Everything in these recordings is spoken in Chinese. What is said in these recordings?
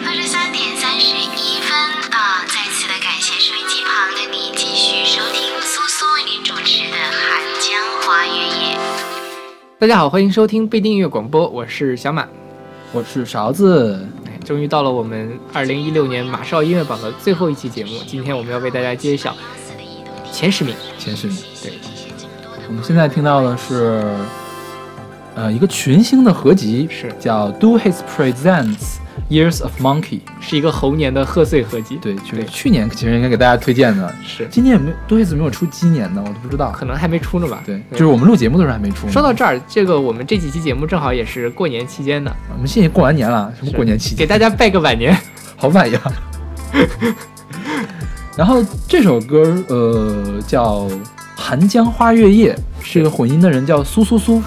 二十三点三十一分啊！再次的感谢收音机旁的你，继续收听苏苏为您主持的《寒江花月夜》。大家好，欢迎收听被订阅广播，我是小马。我是勺子，哎，终于到了我们二零一六年马少音乐榜的最后一期节目，今天我们要为大家揭晓前十名。前十名，对，我们现在听到的是，呃，一个群星的合集，是叫 Do His Presents Years of Monkey，是一个猴年的贺岁合集。对，就是去年其实应该给大家推荐的，是，今年有没有 Do His 没有出鸡年的，我都不知道。可能还没出呢吧？对，就是我们录节目的时候还没出。说到这儿，这个我们这几期节目正好也是过年期间的，我们现在过完年了，什么过年期间，给大家拜个晚年。好晚呀。然后这首歌，呃，叫《寒江花月夜》，这个混音的人叫苏苏苏。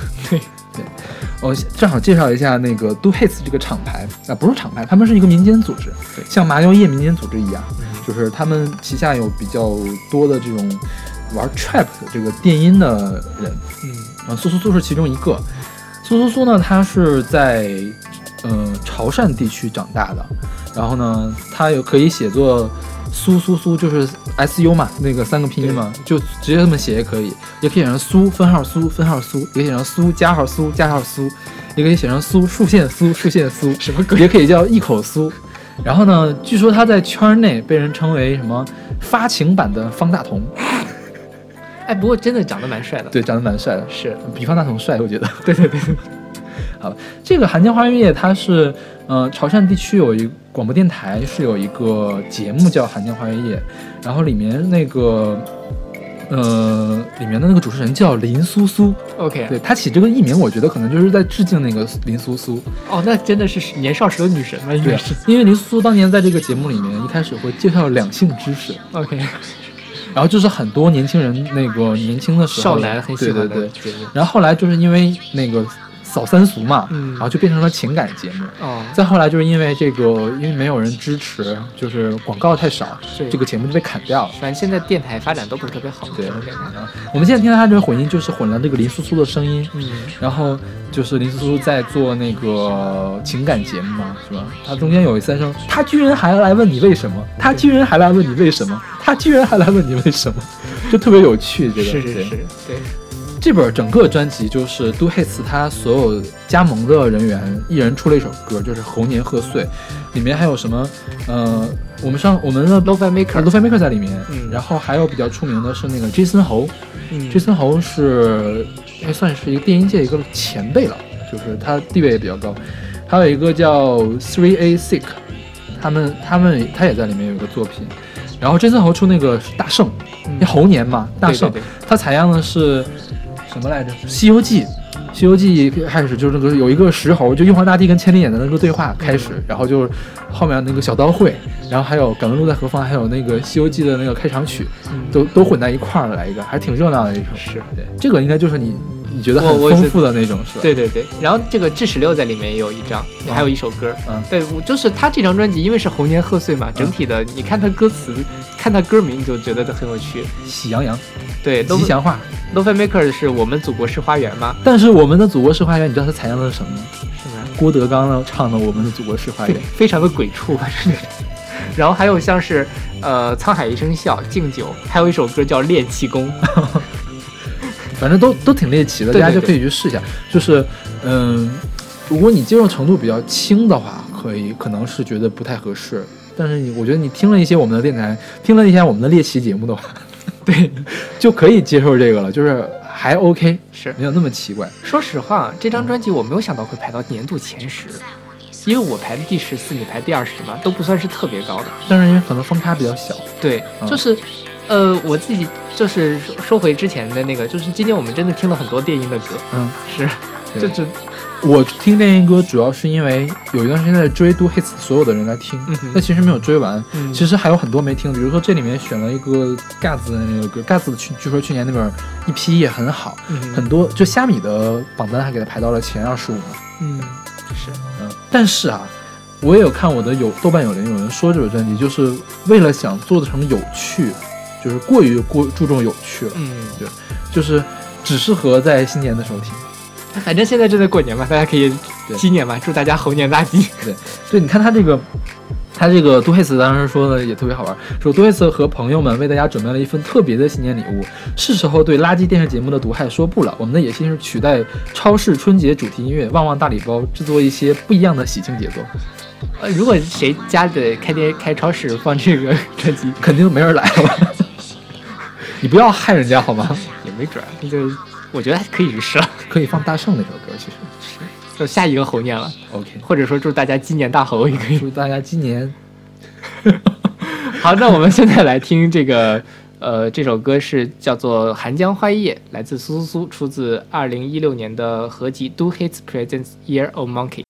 我正好介绍一下那个 Do Hits 这个厂牌啊，不是厂牌，他们是一个民间组织对，像麻油叶民间组织一样，嗯就是他们旗下有比较多的这种玩 trap 的这个电音的人，嗯，啊，苏苏苏是其中一个。苏苏苏呢，他是在呃潮汕地区长大的，然后呢，他有可以写作苏苏苏，就是 S U 嘛，那个三个拼音嘛，就直接这么写也可以，也可以写成苏分号苏分号苏，也可以写成苏加号苏加号苏，也可以写成苏竖线苏竖线苏，什么鬼？也可以叫一口苏。然后呢，据说他在圈内被人称为什么发情版的方大同，哎，不过真的长得蛮帅的。，对，长得蛮帅的。是，比方大同帅，我觉得。对对对，这个《寒江花月夜》它是，呃，潮汕地区有一广播电台是有一个节目叫《寒江花月夜》，然后里面那个，呃，里面的那个主持人叫林苏苏，OK，对他起这个艺名，我觉得可能就是在致敬那个林苏苏。哦，那真的是年少时的女神了，应对该是。，因为林苏苏当年在这个节目里面一开始会介绍两性知识，OK，然后就是很多年轻人那个年轻的时候少男很喜欢对对。然后后来就是因为那个扫三俗嘛，嗯然后就变成了情感节目。哦，再后来就是因为这个，因为没有人支持，就是广告太少，这个节目就被砍掉了。反正现在电台发展都不是特别好。对我们现在听到他这个混音，就是混了那个林苏苏的声音，嗯，然后就是林苏苏在做那个情感节目嘛，是吧？他中间有一三声，他居然还来问你为什么，他居然还来问你为什么，他居然还来问你为什么，就特别有趣。这个对是是是，对，这本整个专辑就是 Do Hits 他所有加盟的人员一人出了一首歌，就是猴年贺岁，里面还有什么？呃，我们上我们的 Lo-Fi Maker l o f i Maker 在里面，嗯。然后还有比较出名的是那个 Jason 猴、嗯。J a s o n 猴是还算是一个电音界一个前辈了，就是他地位也比较高，还有一个叫 Three A Sick，他们他们他也在里面有一个作品。然后 Jason 侯出那个大圣，猴年嘛，大圣，对对对。它采样的是什么来着？《西游记》。《西游记》开始就是那个有一个石猴，就玉皇大帝跟千里眼的那个对话开始，然后就是后面那个小刀会，然后还有《敢问路在何方》，还有那个《西游记》的那个开场曲，嗯都都混在一块儿来一个，还挺热闹的一首。是对，这个应该就是你你觉得我我是很丰富的那种是吧？对对对，然后这个智齿六在里面也有一张，还有一首歌。嗯对，我就是他这张专辑，因为是猴年贺岁嘛，整体的你看他歌词，看他歌名，你就觉得很有趣。喜羊羊，对吉祥话。，Lo-Fi Maker 是我们祖国是花园吗，但是我们的祖国是花园，你知道他采样的是什么吗？是吗？郭德纲呢唱的《我们的祖国是花园》。，非常的鬼畜，反正。然后还有像是呃《沧海一声笑》、敬酒，还有一首歌叫《练气功》。反正都都挺猎奇的，大家就可以去试一下。就是，嗯，如果你接受程度比较轻的话，可以可能是觉得不太合适。但是你，我觉得你听了一些我们的电台，听了一下我们的猎奇节目的话，对，就可以接受这个了，就是还 OK，是，没有那么奇怪。说实话，这张专辑我没有想到会排到年度前十，因为我排的第十四，你排第二十嘛，都不算是特别高的。但是因为可能分差比较小，对，嗯就是，呃，我自己就是说说回之前的那个，就是今天我们真的听了很多电音的歌，嗯，是，对。就是，我听电音歌主要是因为有一段时间在追 Do Hits 所有的人来听，嗯哼。但其实没有追完。嗯。其实还有很多没听，比如说这里面选了一个 Gaz 的那个歌，Gaz 的去据说去年那本 EP 也很好，嗯很多就虾米的榜单还给他排到了前二十五呢。嗯，是，嗯，但是啊，我也有看我的有豆瓣有人有人说这首专辑就是为了想做的成有趣，就是过于过注重有趣了，嗯，对就是只适合在新年的时候听。反正现在正在过年嘛，大家可以对新年嘛，祝大家猴年大吉。对，你看他这个，他这个杜黑茨当时说的也特别好玩，说杜黑茨和朋友们为大家准备了一份特别的新年礼物，是时候对垃圾电视节目的毒害说不了。我们的野心是取代超市春节主题音乐《旺旺大礼包》，制作一些不一样的喜庆节奏，呃，如果谁家里开店开超市放这个专辑，肯定没人来了。你不要害人家好吗？也没准儿，那就我觉得还可以试了。可以放大圣那首歌，其实就下一个猴年了，OK。或者说祝大家鸡年大猴也可以。祝大家今年 好，那我们现在来听这个，呃，这首歌是叫做《寒江花叶》，来自苏苏苏，出自二零一六年的合集《Do Hits Presents Year of Monkey》。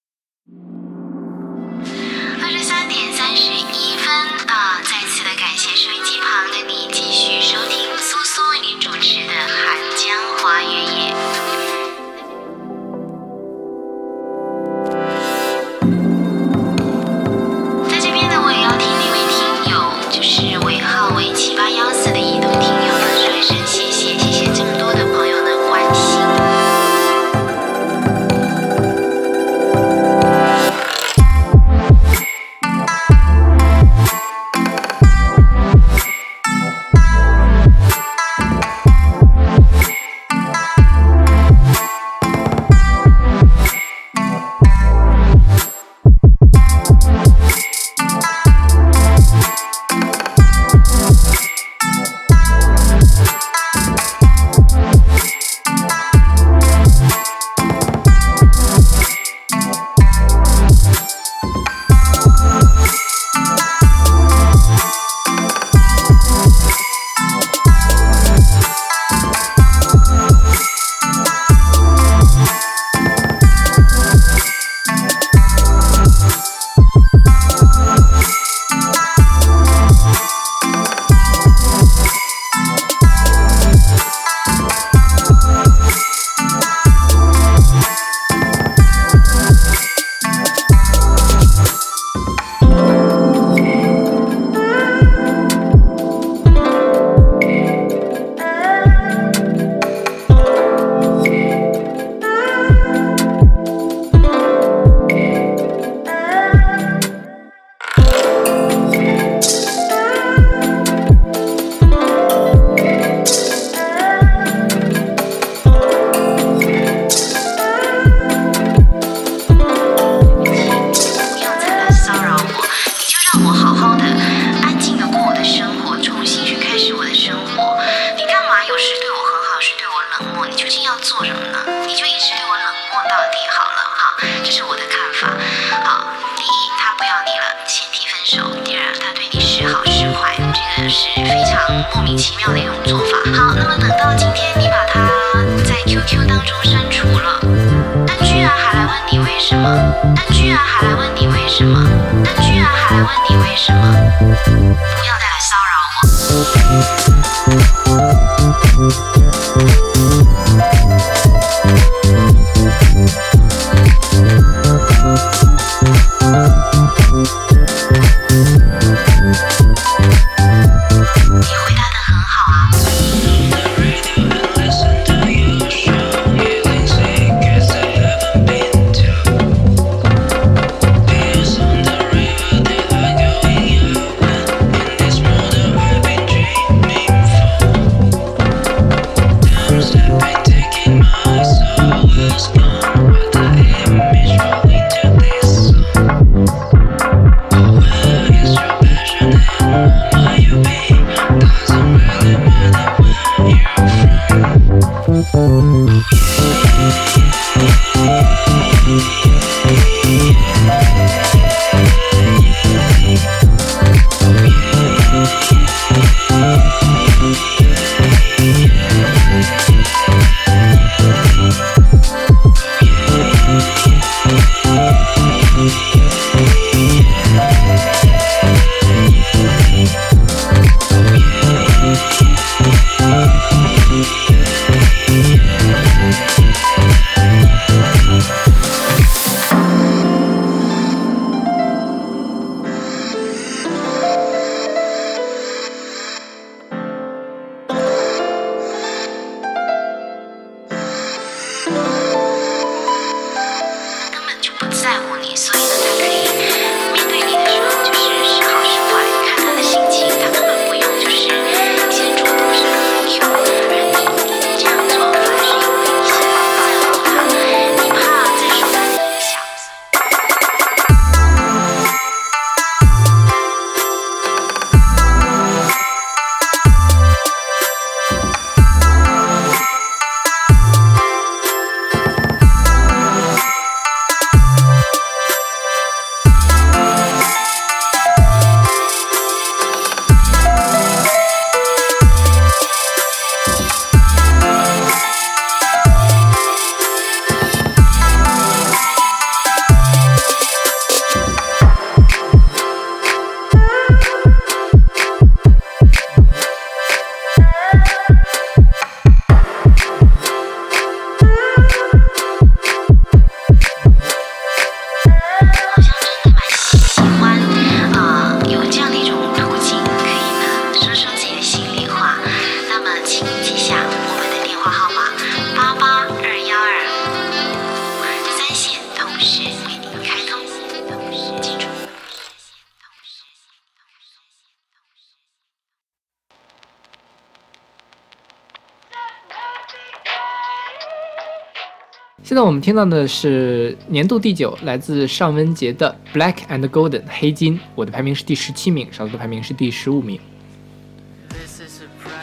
听到的是年度第九，来自尚雯婕的《Black and Golden》黑金，我的排名是第十七名，勺子的排名是第十五名。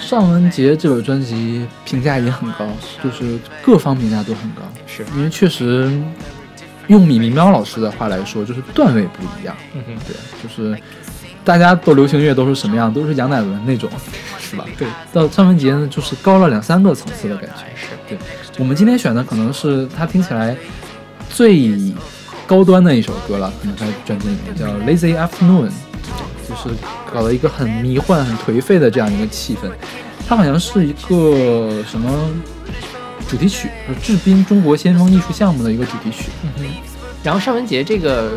尚雯婕这本专辑评价也很高，就是各方评价都很高，是因为确实用米米喵老师的话来说，就是段位不一样。嗯哼，对，就是大家都流行乐都是什么样，都是杨乃文那种，是吧？对，到尚雯婕呢，就是高了两三个层次的感觉。是对，我们今天选的可能是他听起来最高端的一首歌了，可能在专辑里面叫《Lazy Afternoon》，就是搞了一个很迷幻、很颓废的这样一个气氛。它好像是一个什么主题曲，是制冰中国先锋艺术项目的一个主题曲。嗯哼。然后尚雯婕这个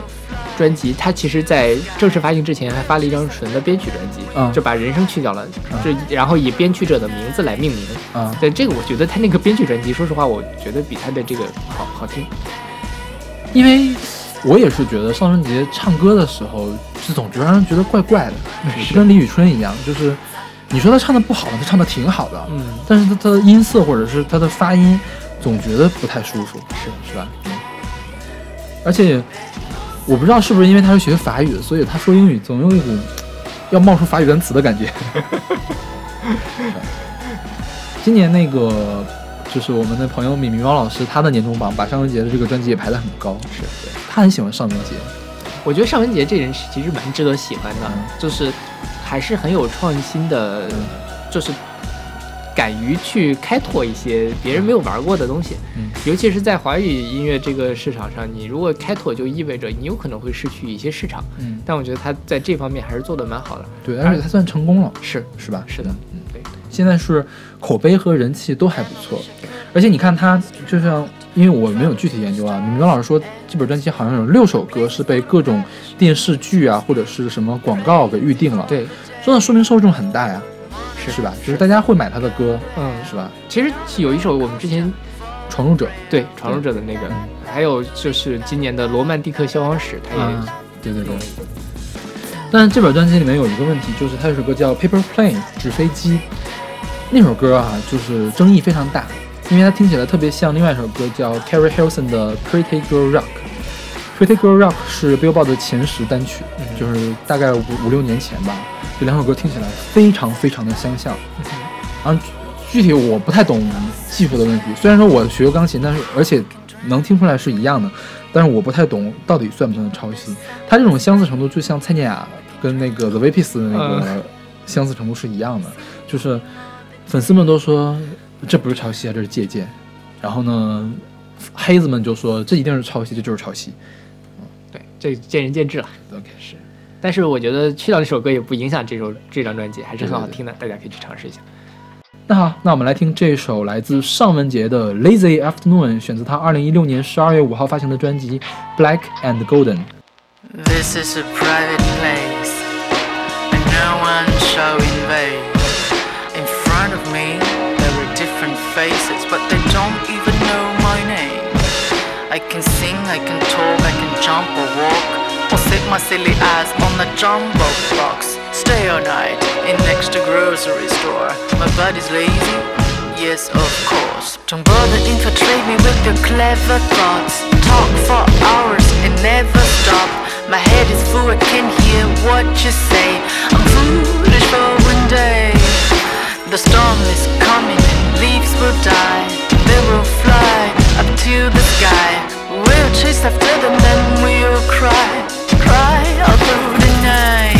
专辑，她其实在正式发行之前还发了一张纯的编曲专辑，嗯就把人声去掉了，嗯就然后以编曲者的名字来命名。嗯，对这个，我觉得她那个编曲专辑，说实话，我觉得比她的这个好好听。因为我也是觉得尚雯婕唱歌的时候，就总觉得让人觉得怪怪的，就跟李宇春一样，就是你说她唱的不好，她唱的挺好的，嗯，但是她她的音色或者是她的发音，总觉得不太舒服，是是吧？嗯。而且我不知道是不是因为他是学法语的，所以他说英语总有一股要冒出法语单词的感觉。今年那个就是我们的朋友米米猫老师，他的年终榜把尚雯婕的这个专辑也排得很高，是对。他很喜欢尚雯婕，我觉得尚雯婕这人是其实蛮值得喜欢的，嗯就是还是很有创新的，就是敢于去开拓一些别人没有玩过的东西。嗯。尤其是在华语音乐这个市场上，你如果开拓，就意味着你有可能会失去一些市场。嗯，但我觉得他在这方面还是做得蛮好的。对，而且他算成功了，是。是吧？是的，嗯，对，现在是口碑和人气都还不错，而且你看他，就像因为我没有具体研究啊，米苗老师说这本专辑好像有六首歌是被各种电视剧啊或者是什么广告给预定了，，对，这那说明受众很大呀，是是吧？就是大家会买他的歌，嗯，是吧？其实有一首我们之前闯入者，对闯入者的那个，嗯还有就是今年的《罗曼蒂克消亡史》，他也啊，对对对。但这本专辑里面有一个问题，就是他有首歌叫《Paper Plane》纸飞机，那首歌啊，就是争议非常大，因为它听起来特别像另外一首歌叫 Carrie Hilson 的《Pretty Girl Rock》。Pretty Girl Rock 是 Billboard 的前十单曲，嗯就是大概五五六年前吧。这两首歌听起来非常非常的相像。然后具体我不太懂技术的问题，虽然说我学过钢琴，但是而且能听出来是一样的，但是我不太懂到底算不算抄袭。它这种相似程度就像蔡健雅跟那个 The Vapis 的那个相似程度是一样的，就是粉丝们都说这不是抄袭啊，这是借鉴。然后呢，黑子们就说这一定是抄袭，这就是抄袭。对，这见仁见智了。OK，是，但是我觉得去掉这首歌也不影响这首这张专辑，还是很好听的，大家可以去尝试一下。那好，那我们来听这首来自尚雯婕的《Lazy Afternoon》，选自她2016年12月5号发行的专辑《Black and Golden》。 This is a private place, and no one shall invade. In front of me, there are different faces, but they don't even know my name. I can sing, I can talk, I can jump or walk, or sit my silly ass on the jumbo box. Stay all night in next to grocery store. My body's lazy, yes of course. Don't bother infiltrate me with your clever thoughts. Talk for hours and never stop. My head is full, I can hear what you say. I'm foolish for one day. The storm is coming, leaves will die. They will fly up to the sky. We'll chase after them, then we'll cry, I'll prove tonight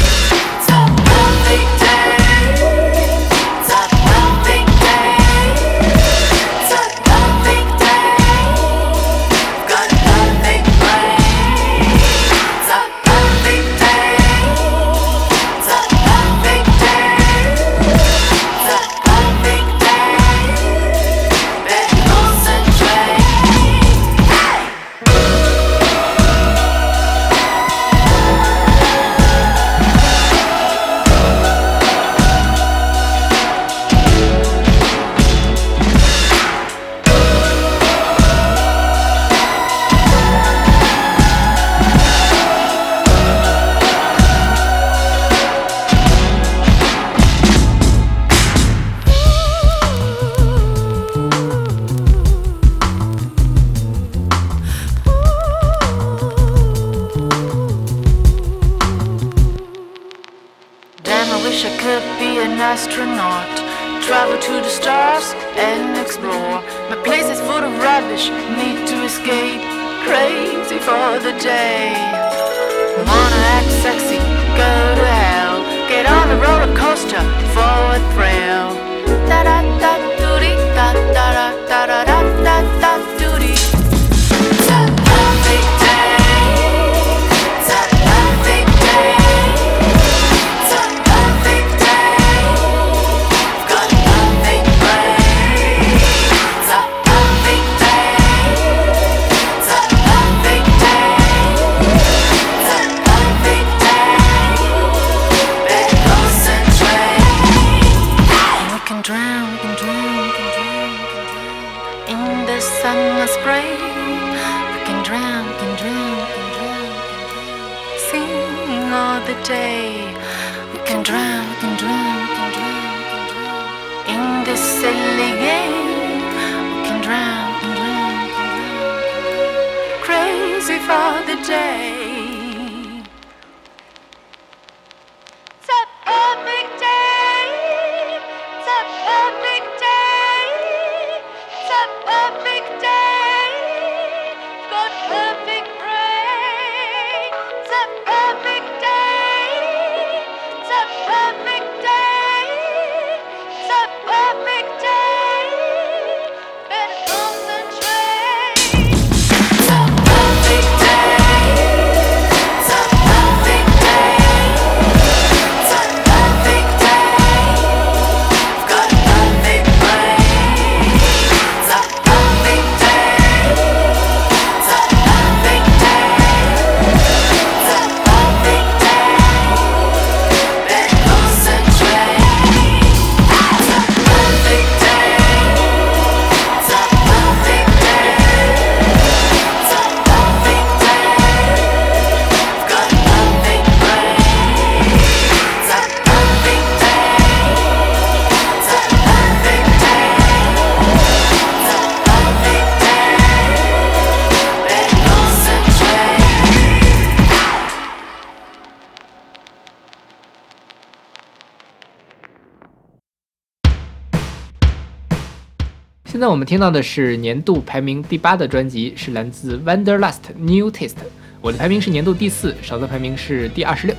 在我们听到的是年度排名第八的专辑，是来自 Wanderlust New Taste。我的排名是年度第四，勺子排名是第二十六。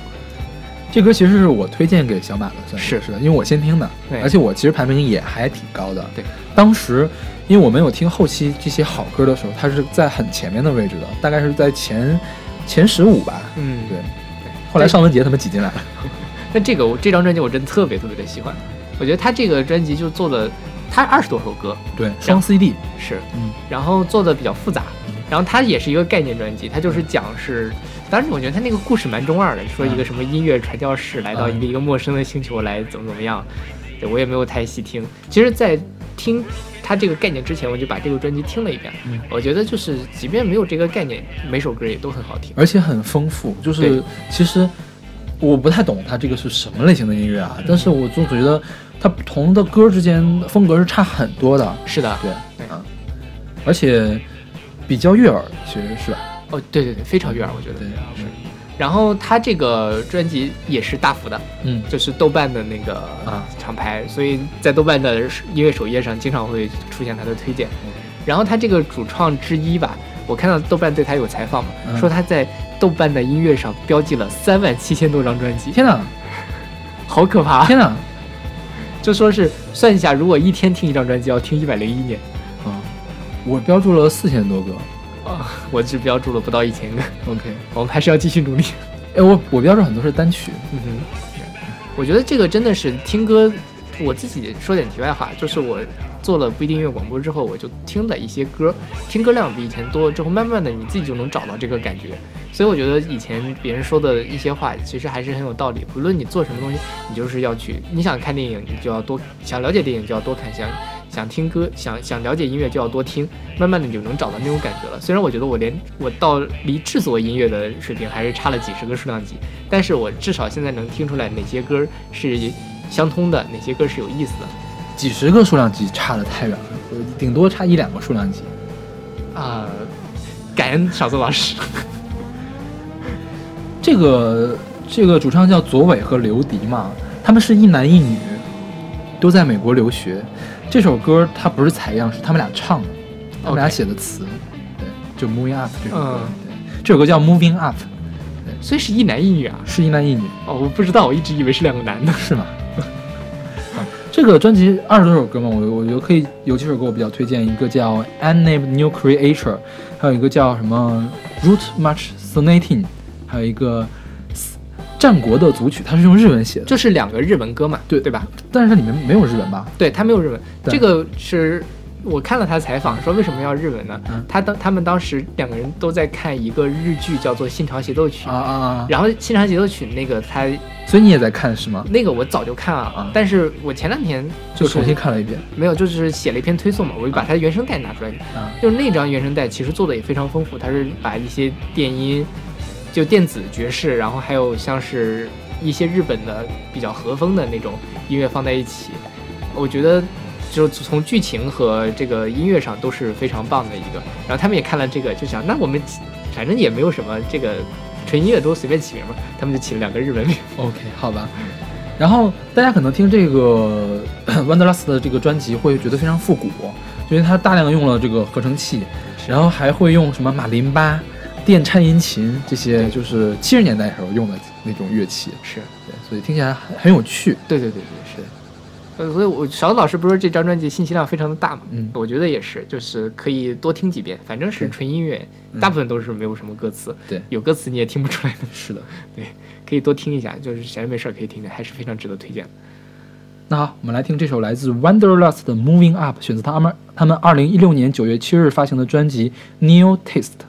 这歌其实是我推荐给小马的，算是是的，因为我先听的对，而且我其实排名也还挺高的。对，当时因为我没有听后期这些好歌的时候，它是在很前面的位置的，大概是在前前十五吧。嗯，对。后来尚雯婕他们挤进来了。但这个我这张专辑我真的特别特别的喜欢，我觉得他这个专辑就做的，他二十多首歌对，双 CD。是，嗯，然后做的比较复杂，然后它也是一个概念专辑，它就是讲是，当然我觉得它那个故事蛮中二的，说一个什么音乐传教士来到一个一个陌生的星球来怎么怎么样，对我也没有太细听。其实，在听它这个概念之前，我就把这个专辑听了一遍，嗯。我觉得就是即便没有这个概念，每首歌也都很好听。而且很丰富，就是其实我不太懂它这个是什么类型的音乐啊，但是我总觉得它不同的歌之间风格是差很多的，是的，对，而且比较悦耳，其实是。吧？哦，对对对，非常悦耳，我觉得。对，是。然后他这个专辑也是大幅的，嗯，就是豆瓣的那个啊。厂牌，所以在豆瓣的音乐首页上经常会出现他的推荐。然后他这个主创之一吧，我看到豆瓣对他有采访嘛，嗯。说他在豆瓣的音乐上标记了三万七千多张专辑，天哪，好可怕！天哪，就说是算一下，如果一天听一张专辑，要听一百零一年。啊，我标注了四千多个。啊，我只标注了不到一千个，，OK，我们还是要继续努力。哎，我我标注很多是单曲，嗯哼，我觉得这个真的是听歌。我自己说点题外话，就是我做了不一定音乐广播之后，我就听了一些歌，听歌量比以前多了，之后慢慢的你自己就能找到这个感觉。所以我觉得以前别人说的一些话，其实还是很有道理。不论你做什么东西，你就是要去，你想看电影，你就要多想了解电影就要多看，想想听歌，想想了解音乐就要多听，慢慢的你就能找到那种感觉了。虽然我觉得我连我到离制作音乐的水平还是差了几十个数量级，但是我至少现在能听出来哪些歌是相通的，哪些歌是有意思的几十个数量级差的太远了，顶多差一两个数量级。啊、感恩少宗老师。这个这个主唱叫左伟和刘迪嘛，他们是一男一女，都在美国留学。这首歌它不是采样，是他们俩唱的，他们俩写的词。对，就 Moving Up 这首歌。嗯对，这首歌叫 Moving Up，所以是一男一女啊？是一男一女，哦，我不知道，我一直以为是两个男的。是吗？啊这个专辑二十多首歌嘛，我我觉得可以有几首歌我比较推荐，一个叫《Unnamed New Creature》，还有一个叫什么《Root March Sonating》，还有一个战国的组曲，它是用日文写的，这是两个日文歌嘛？对对吧？但是它里面没有日文吧？对它没有日文，这个是我看了他采访说为什么要日文呢？嗯。他当他们当时两个人都在看一个日剧叫做《信长协奏曲》啊啊啊！然后《信长协奏曲》那个他所以你也在看是吗？那个我早就看了，啊。但是我前两天就是重新看了一遍。没有，就是写了一篇推送嘛，我就把它原声带拿出来啊。就是那张原声带其实做的也非常丰富，它是把一些电音，就电子爵士，然后还有像是一些日本的比较和风的那种音乐放在一起，我觉得就是从剧情和这个音乐上都是非常棒的一个。然后他们也看了这个，就想那我们反正也没有什么这个纯音乐都随便起名嘛，他们就起了两个日文名。OK，好吧。然后大家可能听这个 Wonderlust 的这个专辑会觉得非常复古，因为它大量用了这个合成器，然后还会用什么马林巴、电颤音琴这些，就是七十年代时候用的那种乐器，是对，所以听起来很很有趣。对对对。呃，所以我勺子老师不是说这张专辑信息量非常的大嘛？嗯我觉得也是，就是可以多听几遍，反正是纯音乐，嗯大部分都是没有什么歌词，对有歌词你也听不出来的，是的。对可以多听一下，就是闲着没事儿可以听听，还是非常值得推荐的。那好，我们来听这首来自 Wonderlust 的 Moving Up，选择他们他们二零一六年九月七日发行的专辑 New Taste。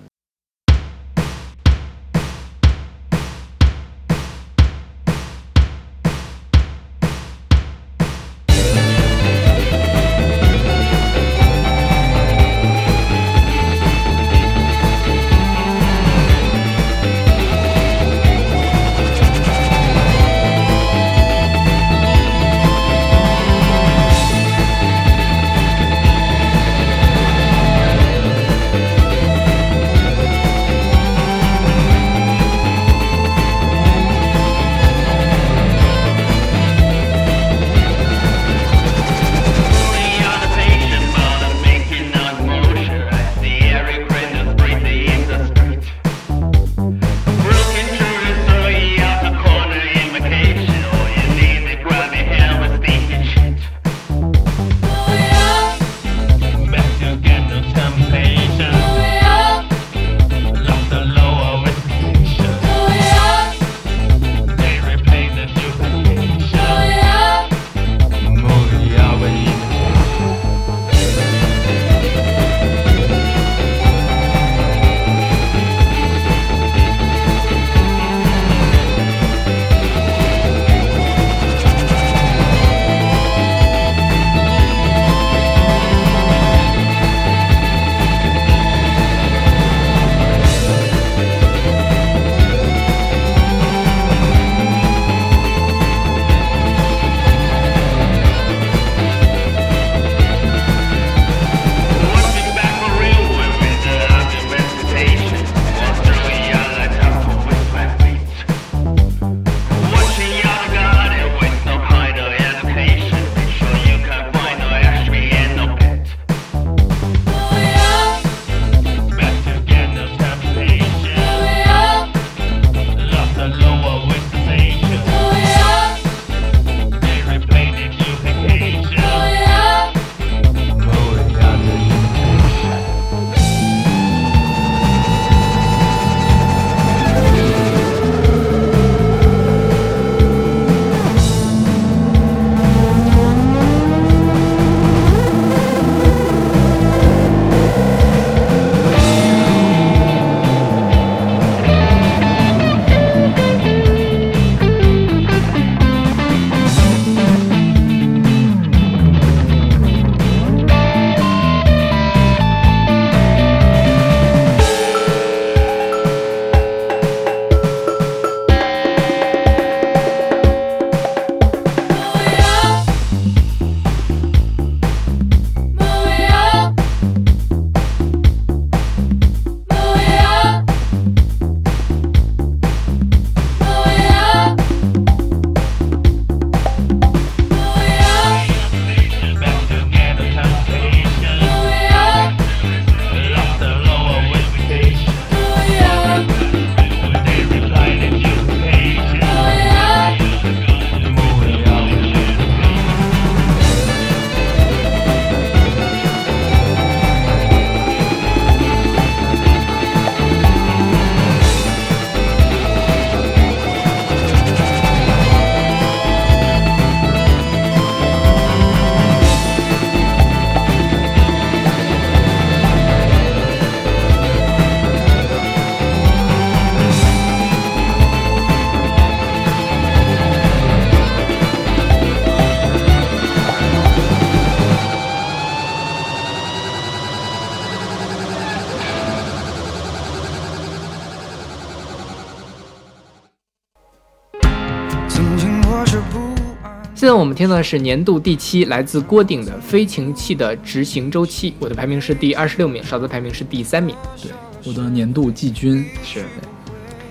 现在我们听到的是年度第七，来自郭顶的《飞行器的执行周期》，我的排名是第二十六名，少泽排名是第三名。对，我的年度季军，是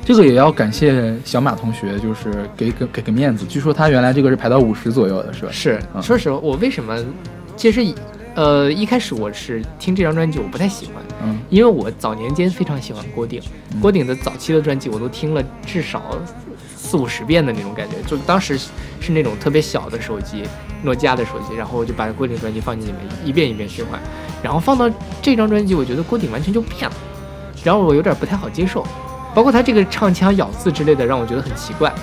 这个也要感谢小马同学，就是给给给个面子。据说他原来这个是排到五十左右的，是吧？是，嗯说实话，我为什么其实呃一开始我是听这张专辑我不太喜欢，嗯因为我早年间非常喜欢郭顶，郭顶的早期的专辑我都听了至少四五十遍的那种感觉，就当时是那种特别小的手机，诺基亚的手机，然后我就把郭顶专辑放进里面一遍一遍循环，然后放到这张专辑，我觉得郭顶完全就变了，然后我有点不太好接受，包括他这个唱腔、咬字之类的，让我觉得很奇怪。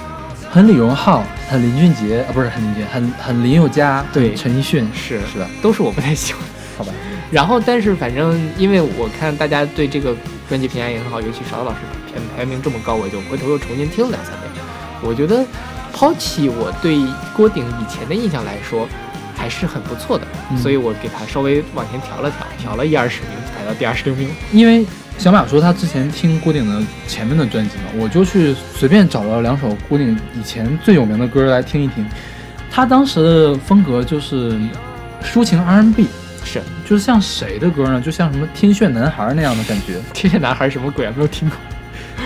很李荣浩，很林俊杰啊，不是很林俊杰，很很林宥嘉，对陈奕迅，是是的？都是我不太喜欢。好吧，然后，但是反正因为我看大家对这个专辑评价也很好，尤其勺子老师排排名这么高，我就回头又重新听了两三遍。我觉得抛弃我对郭顶以前的印象来说，还是很不错的，嗯所以我给他稍微往前调了调，调了一二十名，排到第二十六名。因为小马说他之前听郭顶的前面的专辑嘛，我就去随便找了两首郭顶以前最有名的歌来听一听。他当时的风格就是抒情 R&B，是就是像谁的歌呢？就像什么天炫男孩那样的感觉，天炫男孩什么鬼啊？没有听过。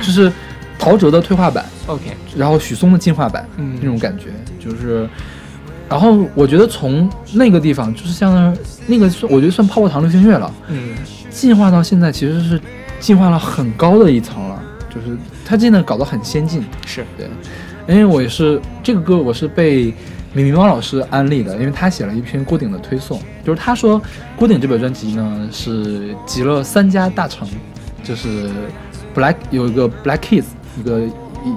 就是陶喆的退化版，OK，然后许嵩的进化版，嗯那种感觉，就是，然后我觉得从那个地方，就是像那个算，我觉得算泡泡糖流行乐了，嗯，进化到现在其实是进化了很高的一层了，就是他真的搞得很先进。是对，因为我也是这个歌，我是被米米猫老师安利的，因为他写了一篇郭顶的推送，就是他说郭顶这本专辑呢是集了三家大成，就是 Black 有一个 Black Keys，一个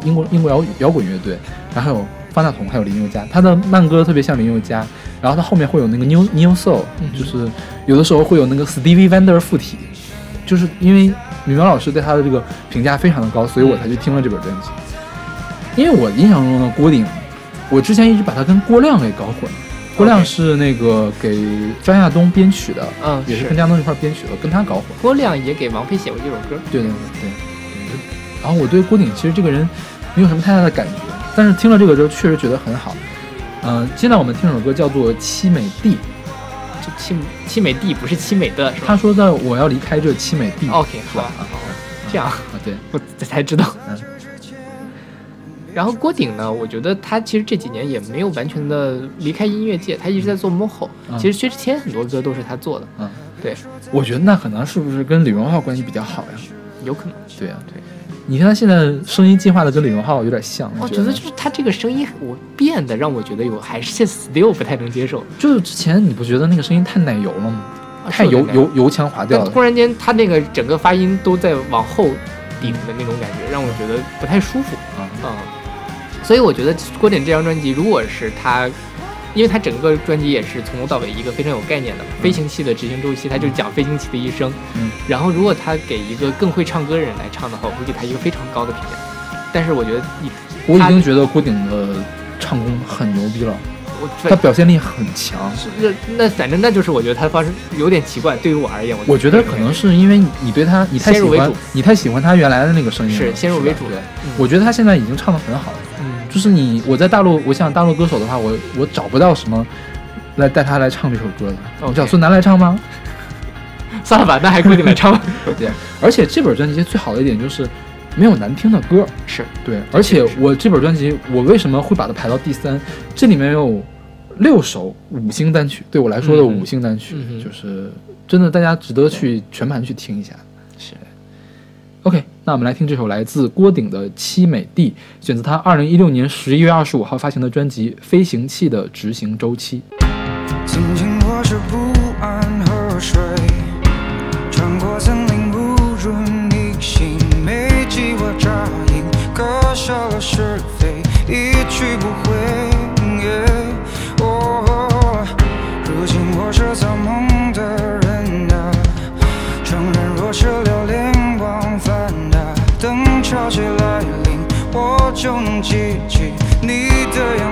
英国英国摇摇滚乐队，然后还有方大同，还有林宥嘉，他的慢歌特别像林宥嘉，然后他后面会有那个 New New Soul，嗯就是有的时候会有那个 Stevie Wonder 附体，就是因为米苗老师对他的这个评价非常的高，所以我才去听了这本专辑。因为我印象中的郭顶，我之前一直把他跟郭亮给搞混了。郭亮是那个给张亚东编曲的，嗯也是跟张亚东一块编曲的，跟他搞混。郭亮也给王菲写过这首歌。对对对对对。然后我对郭顶其实这个人没有什么太大的感觉，但是听了这个之后确实觉得很好。嗯、现在我们听首歌叫做《凄美地》，就凄凄美地不是凄美的，是吧他说的我要离开这凄美地。？OK，是吧好，好，这样。啊，对，我才知道。嗯 然后郭顶呢，我觉得他其实这几年也没有完全的离开音乐界，他一直在做幕后。嗯其实薛之谦很多歌都是他做的，嗯，对，我觉得那可能是不是跟李荣浩关系比较好呀？有可能。对呀、对。你看他现在声音进化的跟李荣浩有点像，我觉得就是他这个声音，我变得让我觉得有还是 still 不太能接受，就是之前你不觉得那个声音太奶油了吗？太油油油腔滑调了。突然间他那个整个发音都在往后顶的那种感觉，让我觉得不太舒服。啊，嗯，所以我觉得郭顶这张专辑，如果是他，因为他整个专辑也是从头到尾一个非常有概念的飞行器的执行周期，他就讲飞行器的一生。嗯，然后如果他给一个更会唱歌的人来唱的话，我会给他一个非常高的评价。但是我觉得你，我已经觉得郭顶的唱功很牛逼了，我他表现力很强。那那反正那就是我觉得他的方式有点奇怪，对于我而言，我觉得可能是因为你对他，你太喜欢先入为主，你太喜欢他原来的那个声音了，是先入为主的，嗯。我觉得他现在已经唱得很好了。嗯，就是你，我在大陆，我想大陆歌手的话，我我找不到什么来带他来唱这首歌的。你 OK 找孙楠来唱吗？算了吧，那还郭顶来唱吧。对，而且这本专辑最好的一点就是没有难听的歌。是，对，而且我这本专辑，我为什么会把它排到第三？这里面有六首五星单曲，对我来说的五星单曲，嗯就是真的大家值得去全盘去听一下。是。OK，那我们来听这首来自郭顶的《凄美地》，选择他二零一六年十一月二十五号发行的专辑《飞行器的执行周期》。曾经我是不安河水，穿过森林不准逆行，没计划扎营，割舍了是非，一去不回。就能记起你的样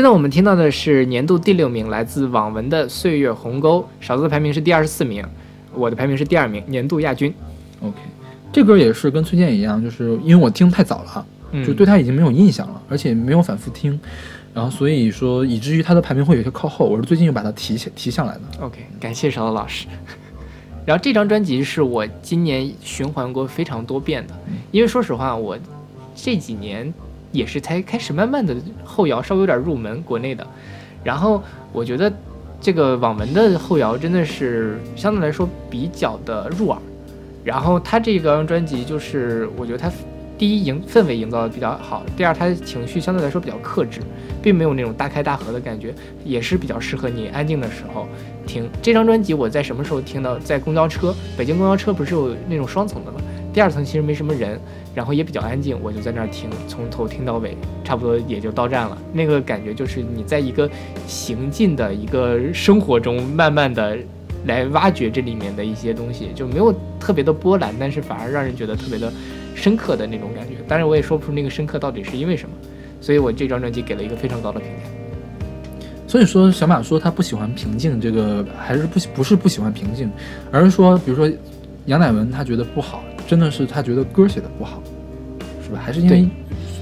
现在我们听到的是年度第六名，来自网文的《岁月鸿沟》，勺子的排名是第二十四名，我的排名是第二名，年度亚军。OK，这歌也是跟崔健一样，就是因为我听太早了，嗯就对他已经没有印象了，而且没有反复听，然后所以说以至于他的排名会有些靠后。我是最近又把它提起提上来的。OK，感谢勺子老师。然后这张专辑是我今年循环过非常多遍的，因为说实话，我这几年也是才开始慢慢的后摇稍微有点入门国内的，然后我觉得这个网文的后摇真的是相对来说比较的入耳，然后他这张专辑就是我觉得他第一营氛围营造的比较好，第二他情绪相对来说比较克制，并没有那种大开大合的感觉，也是比较适合你安静的时候听。这张专辑我在什么时候听到？在公交车，北京公交车不是有那种双层的吗？第二层其实没什么人，然后也比较安静，我就在那儿听，从头听到尾，差不多也就到站了。那个感觉就是你在一个行进的一个生活中，慢慢的来挖掘这里面的一些东西，就没有特别的波澜，但是反而让人觉得特别的深刻的那种感觉。当然我也说不出那个深刻到底是因为什么，所以我这张专辑给了一个非常高的评价。所以说，小马说他不喜欢平静，这个还是不喜不是不喜欢平静，而是说，比如说杨乃文他觉得不好，真的是他觉得歌写的不好，是吧？还是因为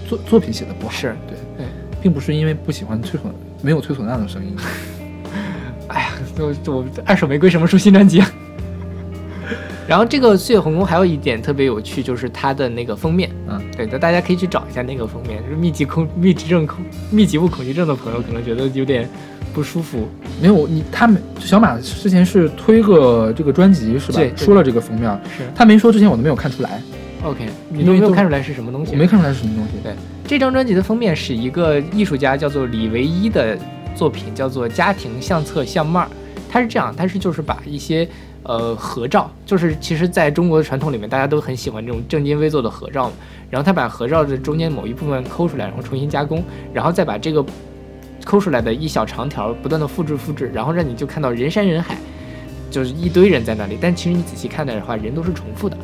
作作品写的不好？是对对，并不是因为不喜欢崔唢没有崔唢呐的声音。哎呀，就就我二手玫瑰什么时候新专辑啊？然后这个《岁月鸿沟》还有一点特别有趣，就是它的那个封面，嗯，对，那大家可以去找一下那个封面，就是密集恐密集症恐密集物恐惧症的朋友可能觉得有点不舒服，没有你，他们小马之前是推个这个专辑是吧对？对说了这个封面，是他没说之前我都没有看出来，OK，你都都没有看出来是什么东西？我没看出来是什么东西。对，这张专辑的封面是一个艺术家叫做李唯一的作品，叫做《家庭相册相貌》。他是这样，它是就是把一些呃合照，就是其实在中国的传统里面，大家都很喜欢这种正襟危坐的合照嘛。然后他把合照的中间某一部分抠出来，然后重新加工，然后再把这个抠出来的一小长条不断的复制复制，然后让你就看到人山人海，就是一堆人在那里。但其实你仔细看的话，人都是重复的。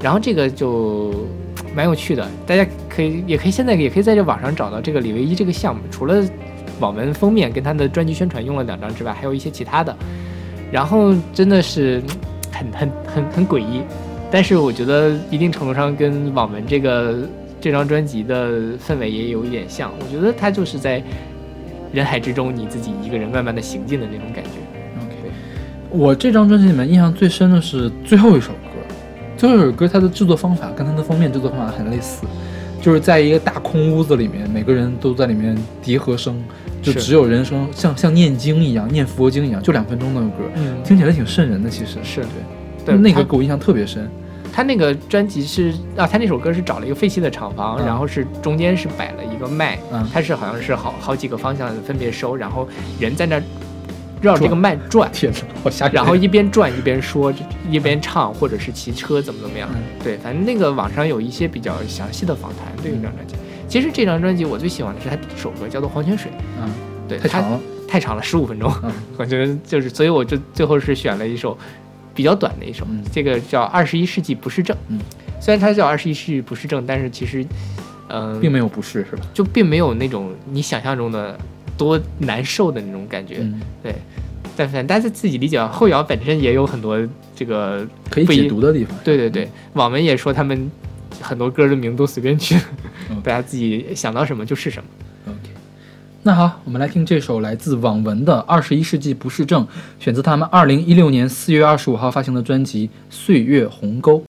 然后这个就蛮有趣的，大家可以也可以现在也可以在这网上找到这个李维一这个项目，除了网文封面跟他的专辑宣传用了两张之外，还有一些其他的。然后真的是很很很很诡异，但是我觉得一定程度上跟网文这个这张专辑的氛围也有一点像。我觉得它就是在人海之中，你自己一个人慢慢的行进的那种感觉。OK，我这张专辑里面印象最深的是最后一首歌，最后一首歌它的制作方法跟它的封面制作方法很类似，就是在一个大空屋子里面，每个人都在里面叠和声，就只有人声，像像念经一样，念佛经一样，就两分钟那个歌，嗯听起来挺瘆人的。其实是对，对那个给我印象特别深。他那个专辑是啊，他那首歌是找了一个废弃的厂房，嗯。然后是中间是摆了一个麦，嗯。它是好像是好好几个方向分别收，然后人在那儿绕着这个麦转，天哪，好吓人！然后一边转一边说，一边唱，或者是骑车怎么怎么样。嗯。对，反正那个网上有一些比较详细的访谈对于这张专辑。其实这张专辑我最喜欢的是他第一首歌，叫做《黄泉水》。嗯，对，它太长了，太长了，十五分钟，嗯。我觉得就是，所以我就最后是选了一首比较短的一首，嗯这个叫《二十一世纪不适症》。嗯，虽然它叫《二十一世纪不适症》，但是其实，嗯、并没有不适是吧？就并没有那种你想象中的多难受的那种感觉。嗯，对，但反正大家自己理解啊。后摇本身也有很多这个，可以解读的地方。对对对，网文也说他们很多歌的名都随便取，嗯 大家自己想到什么就是什么。那好，我们来听这首来自网文的《二十一世纪不适症》，选择他们二零一六年四月二十五号发行的专辑《岁月鸿沟》。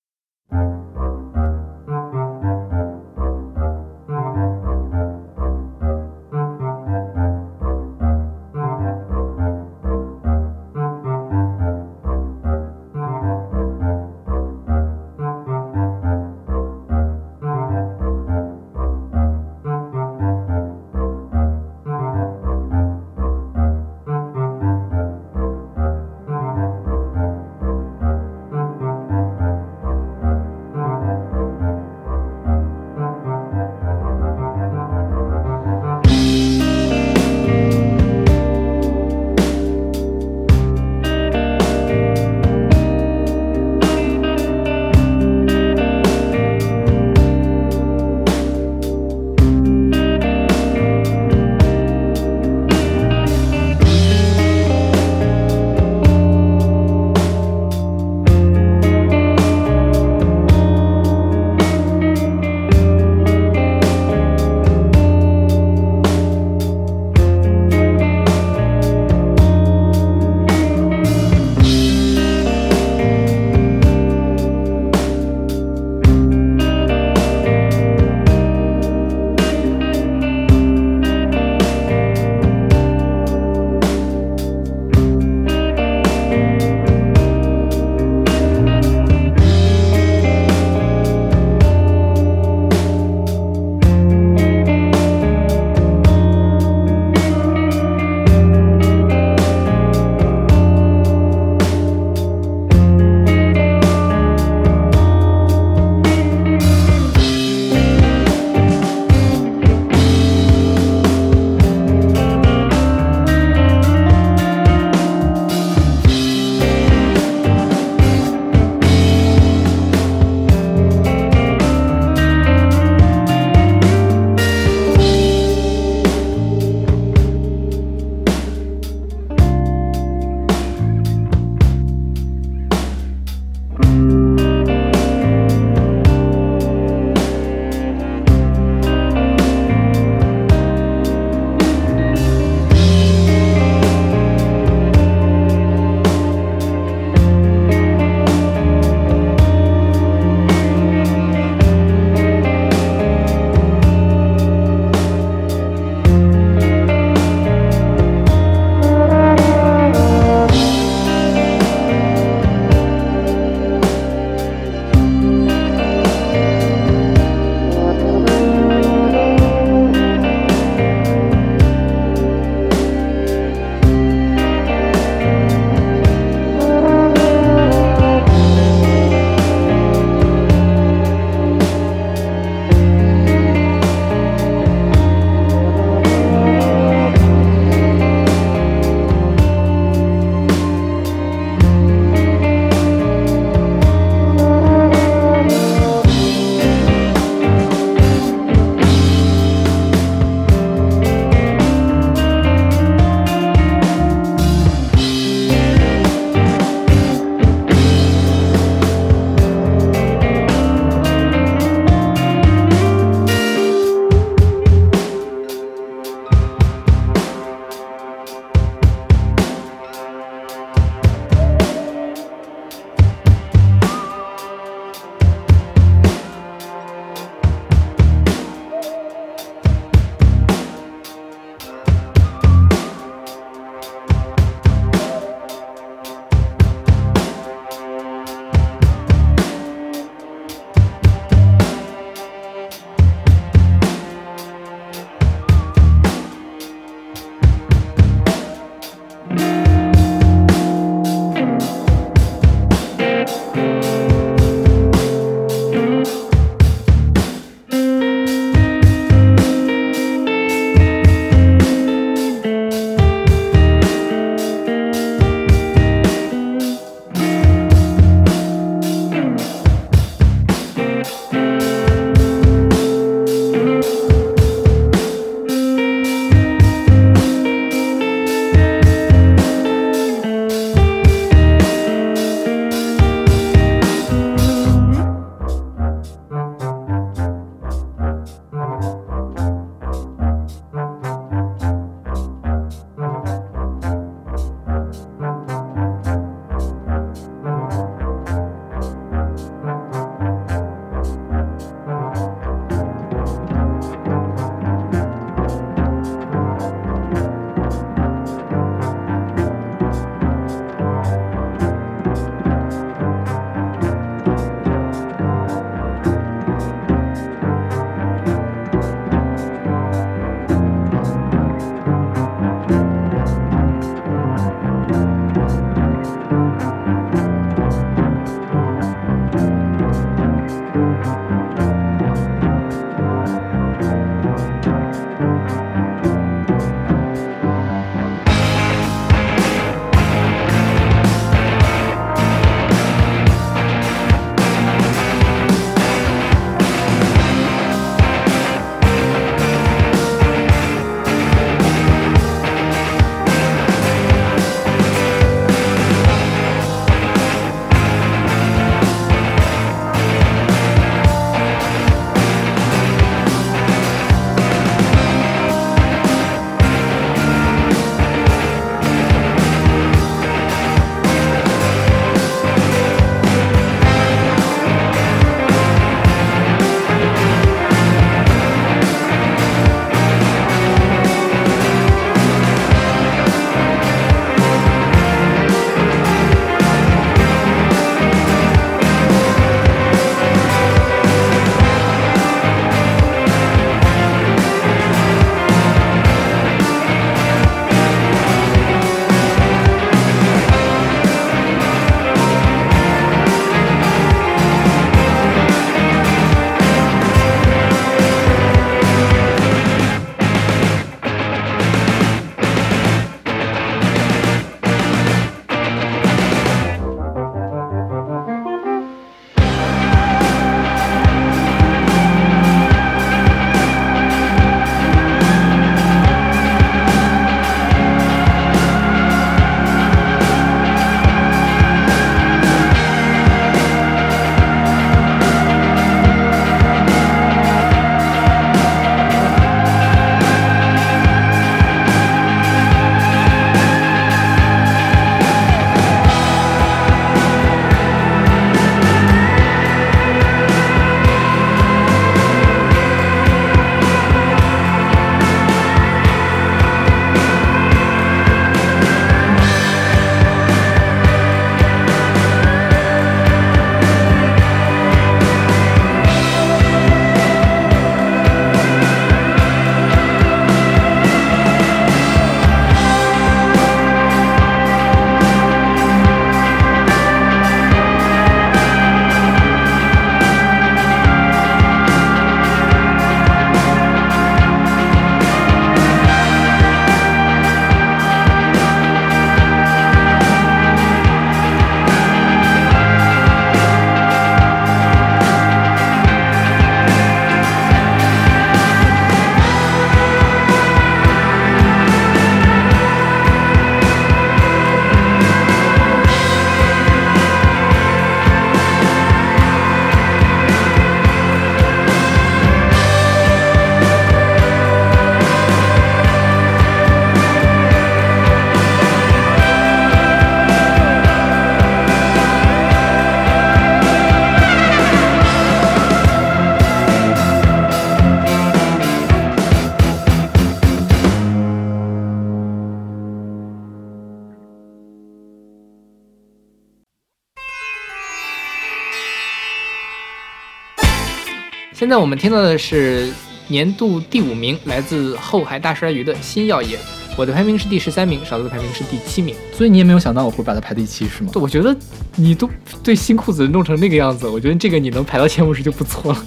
现在我们听到的是年度第五名，来自后海大鲨鱼的新耀野。我的排名是第十三名，勺子的排名是第七名。所以你也没有想到我会把它排第七是吗？我觉得你都对新裤子弄成那个样子，我觉得这个你能排到前五十就不错了。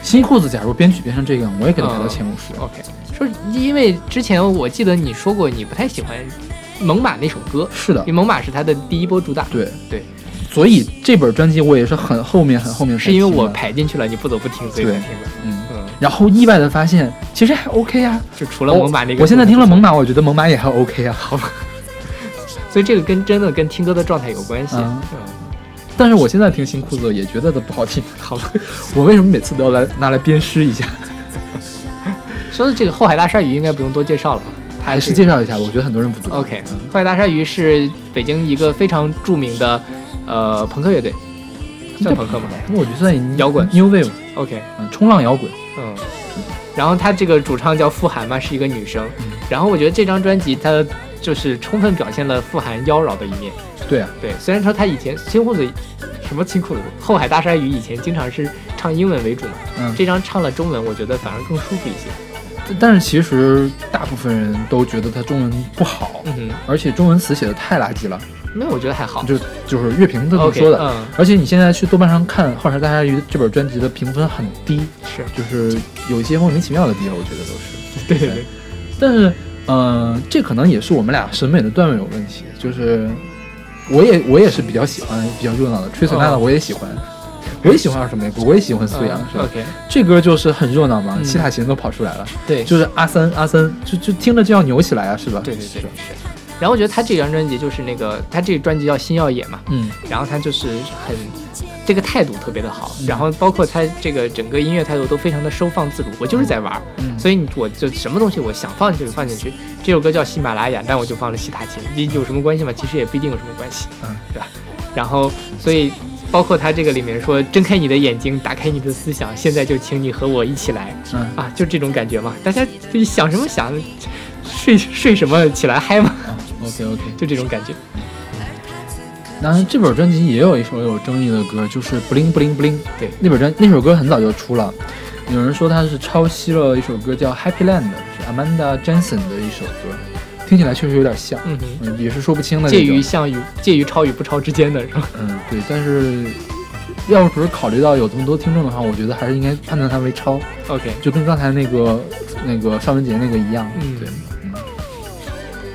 新裤子假如编曲编成这样，我也给它排到前五十。OK，说因为之前我记得你说过你不太喜欢猛犸那首歌，是的因为，猛犸是他的第一波主打。对对，所以这本专辑我也是很后面很后面是因为我排进去了，你不得不听，所以才听的。嗯，嗯，然后意外的发现其实还 OK 啊。就除了猛犸那个，我现在听了猛，犸，我觉得猛犸也还 OK 啊。好吧，所以这个跟真的跟听歌的状态有关系。嗯嗯，但是我现在听新裤子也觉得它不好听。好吧。我为什么每次都要来拿来鞭尸一下？说的这个后海大鲨鱼应该不用多介绍了吧？还是介绍一下，我觉得很多人不知道。OK，嗯后海大鲨鱼是北京一个非常著名的呃朋克乐队，算朋克吗？那我觉得算摇滚。New Wave，？OK，嗯，冲浪摇滚。嗯，然后他这个主唱叫傅涵嘛，是一个女生。嗯。然后我觉得这张专辑它就是充分表现了傅涵妖娆的一面。对啊，对，虽然说他以前新裤子什么新裤子后海大鲨鱼以前经常是唱英文为主嘛，嗯，这张唱了中文，我觉得反而更舒服一些。但是其实大部分人都觉得他中文不好，而且中文词写的太垃圾了，没有，我觉得还好。就就是乐评都这么说的。嗯，而且你现在去豆瓣上看《后海大鲨鱼》这本专辑的评分很低，是就是有一些莫名其妙的低，我觉得都是。对 对对，但是，嗯、这可能也是我们俩审美的段位有问题。就是，我也我也是比较喜欢比较热闹的，吹唢呐的哦我也喜欢，我也喜欢二手玫瑰，我也喜欢苏阳，嗯是吧？OK，这歌就是很热闹嘛，嗯七塔琴都跑出来了，对，就是阿三阿三，就就听着就要扭起来啊，是吧？对对对是。然后我觉得他这张专辑就是那个，他这个专辑叫《新耀野》嘛，嗯，然后他就是很这个态度特别的好，嗯。然后包括他这个整个音乐态度都非常的收放自如，我就是在玩儿，嗯。所以我就什么东西我想放进去就放进去。这首歌叫《喜马拉雅》，但我就放了西塔琴，这有什么关系吗？其实也不一定有什么关系，嗯，对吧？然后所以包括他这个里面说，睁开你的眼睛，打开你的思想，现在就请你和我一起来嗯。啊，就这种感觉嘛，大家自己想什么想，睡睡什么起来嗨嘛，，OK OK。就这种感觉。然后这本专辑也有一首有争议的歌，就是《Bling Bling Bling》。对那本专那首歌很早就出了，有人说它是抄袭了一首歌叫《Happy Land》，是 Amanda Jensen 的一首歌，听起来确实有点像，嗯。嗯，也是说不清的介。于像与介于抄与不抄之间的是吧？嗯，对，但是要不是考虑到有这么多听众的话，我觉得还是应该判断它为抄，OK，就跟刚才那个那个邵文杰那个一样。嗯对，嗯，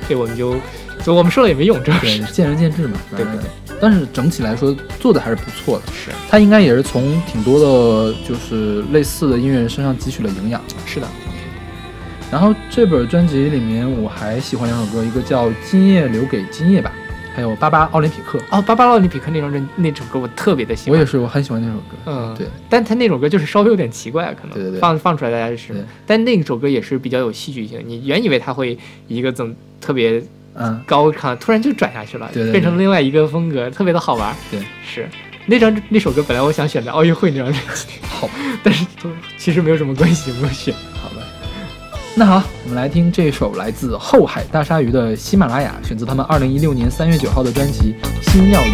这我们就就我们说了也没用，这对是，见仁见智嘛。对反正但是整体来说做的还是不错的。是他应该也是从挺多的，就是类似的音乐人身上汲取了营养。是的，然后这本专辑里面我还喜欢两首歌，一个叫《今夜留给今夜吧》，还有《巴巴奥林匹克》，哦，巴巴奥林匹克那张专那首歌我特别的喜欢，我也是，我很喜欢那首歌。嗯，对，但他那首歌就是稍微有点奇怪，可能对对对放放出来大家是，但那首歌也是比较有戏剧性，你原以为他会一个怎么特别嗯，高亢，突然就转下去了，对对对变成另外一个风格，特别的好玩，对，是。那张那首歌本来我想选在奥运会那张专辑，好，但是都其实没有什么关系，没有选。好吧。那好，我们来听这首来自后海大鲨鱼的《喜马拉雅》，选择他们二零一六年三月九号的专辑《新耀野》。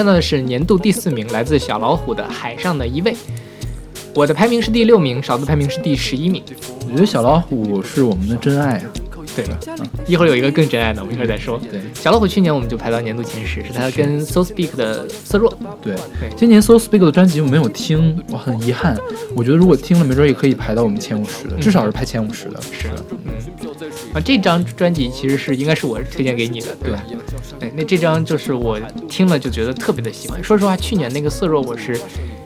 现在是年度第四名，来自小老虎的《海上的一位》。我的排名是第六名，勺子排名是第十一名。我觉得小老虎是我们的真爱啊。对了，嗯，一会儿有一个更真爱的，我们一会儿再说。对小老虎去年我们就排到年度前十，是他跟 So Speak 的色弱。对对，今年 So Speak 的专辑我没有听，我很遗憾。我觉得如果听了，没准也可以排到我们前五十的，至少是排前五十的。是的，嗯，啊，这张专辑其实是应该是我推荐给你的，对吧？对，那这张就是我听了就觉得特别的喜欢。说实话，去年那个色弱我是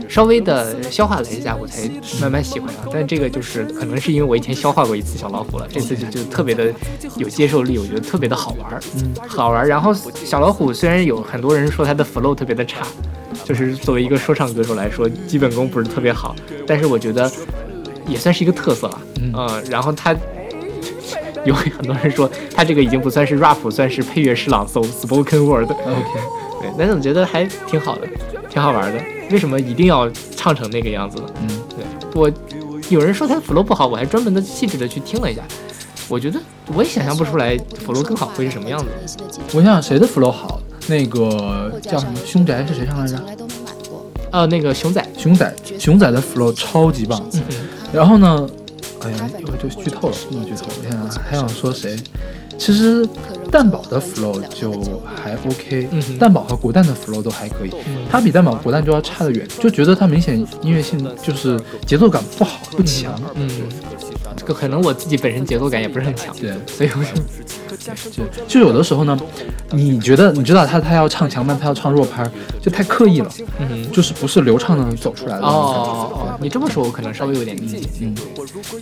稍微的消化了一下，我才慢慢喜欢上。但这个就是可能是因为我以前消化过一次小老虎了，这次就就特别的有接受力，我觉得特别的好玩儿，嗯，好玩儿。然后小老虎虽然有很多人说他的 flow 特别的差，就是作为一个说唱歌手来说，基本功不是特别好，但是我觉得也算是一个特色了，嗯呃，然后他。有很多人说他这个已经不算是 rap，算是配乐诗朗诵 spoken word。OK，对，但是我觉得还挺好的，挺好玩的。为什么一定要唱成那个样子呢？嗯，对我，有人说他 flow 不好，我还专门的细致的去听了一下。我觉得我也想象不出来 flow 更好会是什么样子。我想想谁的 flow 好？那个叫什么凶宅是谁唱来着？呃，那个熊仔，熊仔，熊仔的 flow 超级棒。嗯然后呢，哎呀，一会儿就剧透了，不能剧透。我想还想说谁？其实蛋堡的 flow 就还 OK，、嗯蛋堡和国蛋的 flow 都还可以。他比蛋堡、国蛋就要差得远，就觉得他明显音乐性就是节奏感不好不强。嗯，这个可能我自己本身节奏感也不是很强，对，所以我就就就有的时候呢，你觉得你知道他他要唱强拍，他要唱弱拍，就太刻意了，嗯。就是不是流畅的走出来的那种感觉。哦哦，你这么说，我可能稍微有点理解。嗯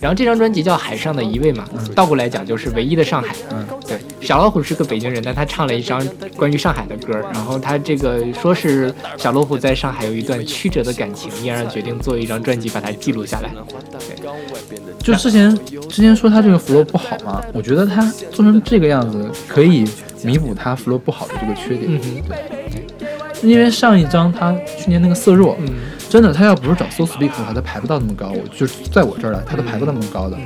然后这张专辑叫《海上的一位》嘛，倒过来讲就是唯一的上海。嗯，对，小老虎是个北京人，但他唱了一张关于上海的歌，然后他这个说是小老虎在上海有一段曲折的感情，因而决定做一张专辑把它记录下来。对就之前之前说他这个 flow 不好嘛，我觉得他做成这个样子可以弥补他 flow 不好的这个缺点。嗯哼，对，因为上一张他去年那个色弱，嗯真的他要不是找 So Speak 的话，他排不到那么高。我就是在我这儿来，他都排不到那么高的。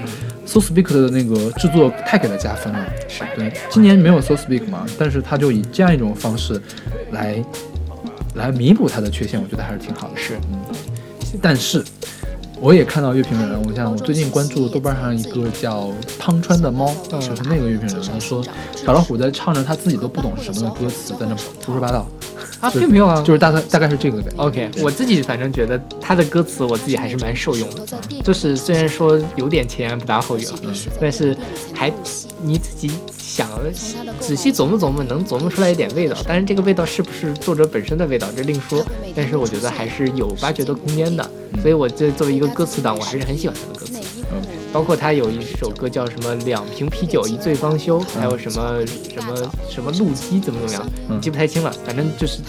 So Speak 的那个制作太给他加分了。是对，今年没有 So Speak 嘛，但是他就以这样一种方式来来弥补他的缺陷，我觉得还是挺好的。是，嗯，但是我也看到乐评人，我想我最近关注豆瓣上一个叫汤川的猫，嗯就是那个乐评人，他说小老虎在唱着他自己都不懂是什么的歌词，在那胡说八道。啊，并没有啊，就是大概大概是这个呗。OK，我自己反正觉得他的歌词我自己还是蛮受用的，就是虽然说有点前言不搭后语了，但是还你自己想仔细琢磨琢磨，能琢磨出来一点味道。但是这个味道是不是作者本身的味道，这另说。但是我觉得还是有挖掘的空间的，所以我这作为一个歌词党，我还是很喜欢他的歌词。嗯，包括他有一首歌叫什么“两瓶啤酒一醉方休”，还有什么什么什么路基怎么怎么样，嗯记不太清了，反正就是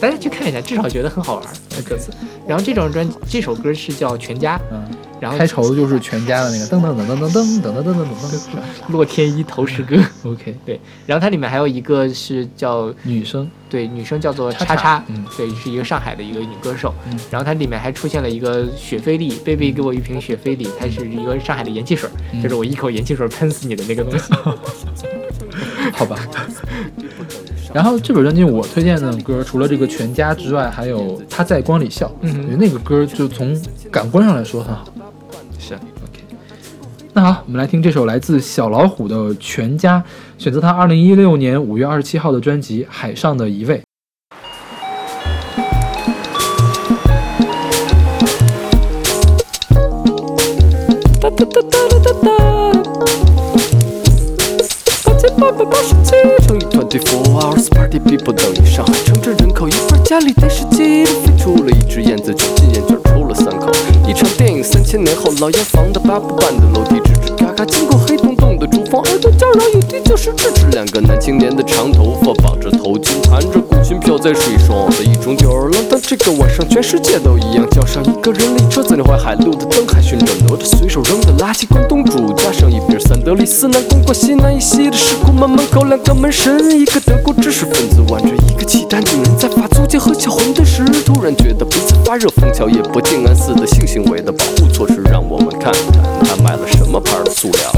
大家去看一下，至少觉得很好玩那歌词。然后这张专这首歌是叫《全家》，嗯，然后开头就是全家的那个 噔噔噔噔噔噔噔噔噔噔噔噔。洛天依投石歌，OK，对，然后它里面还有一个是叫女生，对女生叫做叉叉嗯对，是一个上海的一个女歌手。嗯然后它里面还出现了一个雪菲力，baby 给我一瓶雪菲力，它是一个上海的盐汽水，嗯就是我一口盐汽水喷死你的那个东西。好吧。然后这本专辑我推荐的歌，除了这个《全家》之外，还有《他在光里笑》。嗯哼我觉得那个歌就从感官上来说很好。是 OK。那好，我们来听这首来自小老虎的《全家》，选择他二零一六年五月二十七号的专辑《海上的一位》。成一团队 four hours party people 等于上海城镇人口一半，家里电视机都飞出了一只燕子，酒精烟卷抽了三口。一场电影三千年后，老洋房的八步半的楼梯吱吱嘎嘎，经过黑洞洞的厨房，耳朵叫嚷有就是支持两个男青年的长头发，绑着头巾，弹着古琴飘在水上的一种吊儿郎当。这个晚上全世界都一样，叫上一个人力车，在那淮海路的灯海寻找挪着随手扔的垃圾。关东煮加上一瓶三得利，西南公过西南一西的石库门门口两个门神，一个德国知识分子挽着一个契丹女人在法租界喝小馄饨时，突然觉得鼻子发热，枫桥夜泊静安寺的性行为的保护措施，让我们看看他买了什么牌的塑料。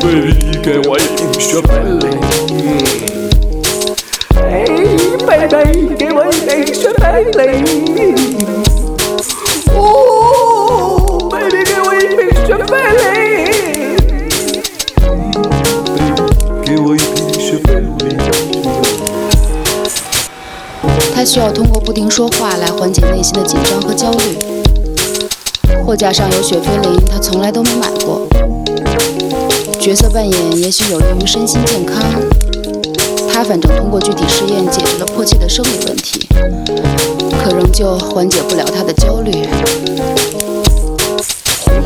baby，给我一瓶雪给我一瓶雪给我一瓶雪菲力。给我一瓶雪菲力。他需要通过不停说话来缓解内心的紧张和焦虑。货架上有雪菲林，他从来都没买过。角色扮演也许有利于身心健康，他反正通过具体试验解决了迫切的生理问题，可仍旧缓解不了他的焦虑。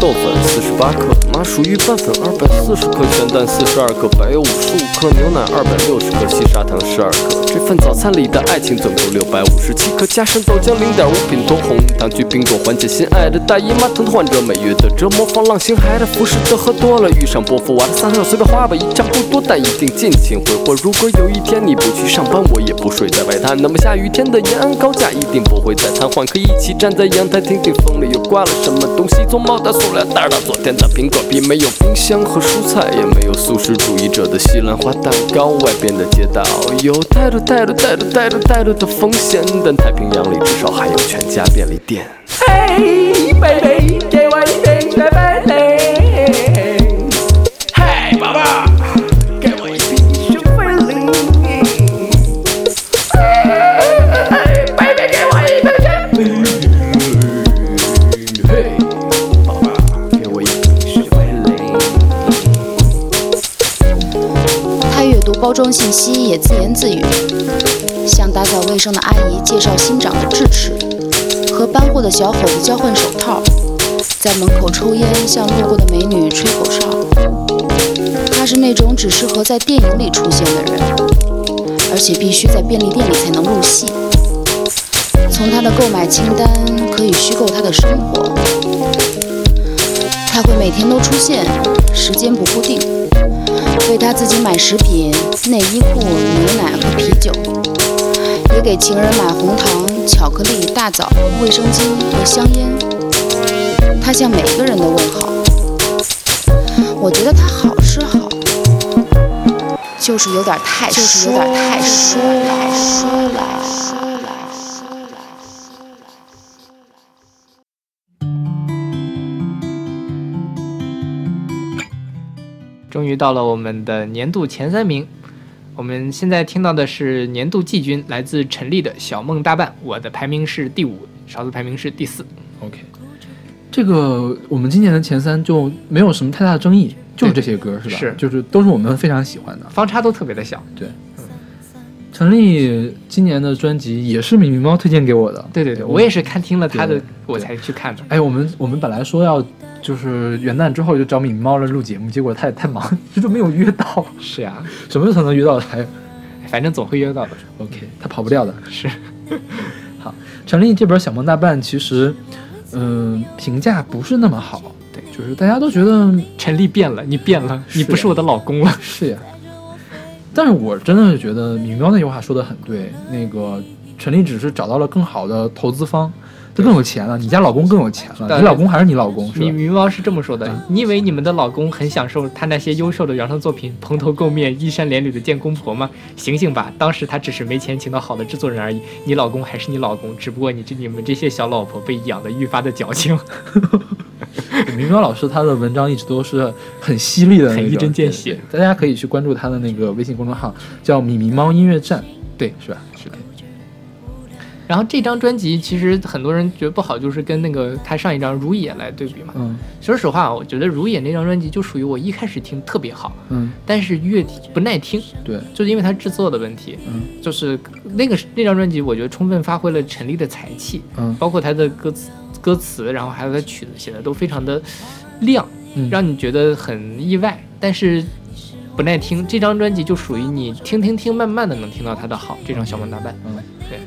豆粉四十八克，麻薯玉拌粉二百四十克，全蛋四十二克，白油五十五克，牛奶二百六十克，细砂糖十二克。这份早餐里的爱情总共六百五十七克，加上豆浆零点五品多红糖去冰冻缓解心爱的大姨妈疼痛患者每月的折磨，放浪形骸的服饰都喝多了，遇上波伏娃的撒尿随便花吧，一张不多，但一定尽情挥霍。如果有一天你不去上班，我也不睡在外滩，那么下雨天的延安高架一定不会再瘫痪，可以一起站在阳台听听风里又刮了什么东西，从毛到塑料袋到昨天的苹果皮，没有冰箱和蔬菜，也没有素食主义者的西兰花蛋糕。外边的街道有太多太多太多太多太多的风险，但太平洋里至少还有全家便利店。Hey baby，包装信息，也自言自语，向打扫卫生的阿姨介绍新长的智齿，和搬货的小伙子交换手套，在门口抽烟，向路过的美女吹口哨。他是那种只适合在电影里出现的人，而且必须在便利店里才能入戏。从他的购买清单可以虚构他的生活，他会每天都出现，时间不固定。为他自己买食品、内衣裤、牛奶和啤酒，也给情人买红糖、巧克力、大枣、卫生巾和香烟。他向每个人都问好。我觉得他好是好，就是有点太就是有点太说来说来说来。于到了我们的年度前三名。我们现在听到的是年度季军，来自陈粒的《小梦大半》，我的排名是第五，勺子排名是第四。OK，这个我们今年的前三就没有什么太大的争议，就是这些歌是吧？是就是都是我们非常喜欢的。方差都特别的小。对，嗯陈粒今年的专辑也是米米猫推荐给我的。对对对，我也是看听了他的，我才去看的。哎，我们我们本来说要就是元旦之后就找米米猫来录节目，结果他也太忙，这就没有约到。是呀，什么时候才能约到他呀？反正总会约到的。OK，他跑不掉的。是。好，陈粒这本《小梦大半》其实，嗯、评价不是那么好。对，就是大家都觉得陈粒变了，你变了，你不是我的老公了。是呀。但是我真的是觉得米喵那句话说的很对，那个陈粒只是找到了更好的投资方，他更有钱了，你家老公更有钱了，你老公还是你老公，是米吧？米猫是这么说的：你以为你们的老公很享受他那些优秀的原创作品，蓬头垢面、衣衫褴褛的见公婆吗？醒醒吧，当时他只是没钱请到好的制作人而已。你老公还是你老公，只不过你这你们这些小老婆被养的愈发的矫情。米喵老师他的文章一直都是很犀利的，很一针见血大家可以去关注他的那个微信公众号，叫“米米猫音乐站”，对，是吧？然后这张专辑其实很多人觉得不好，就是跟那个他上一张《如也》来对比嘛。嗯说实话，我觉得《如也》那张专辑就属于我一开始听特别好，嗯，但是越不耐听，对，就是因为它制作的问题。嗯就是那个那张专辑，我觉得充分发挥了陈粒的才气，嗯包括他的歌词、歌词，然后还有他曲子写的都非常的亮，嗯让你觉得很意外，但是不耐听。这张专辑就属于你听听听，慢慢的能听到它的好。这张《小梦大半》，嗯，对。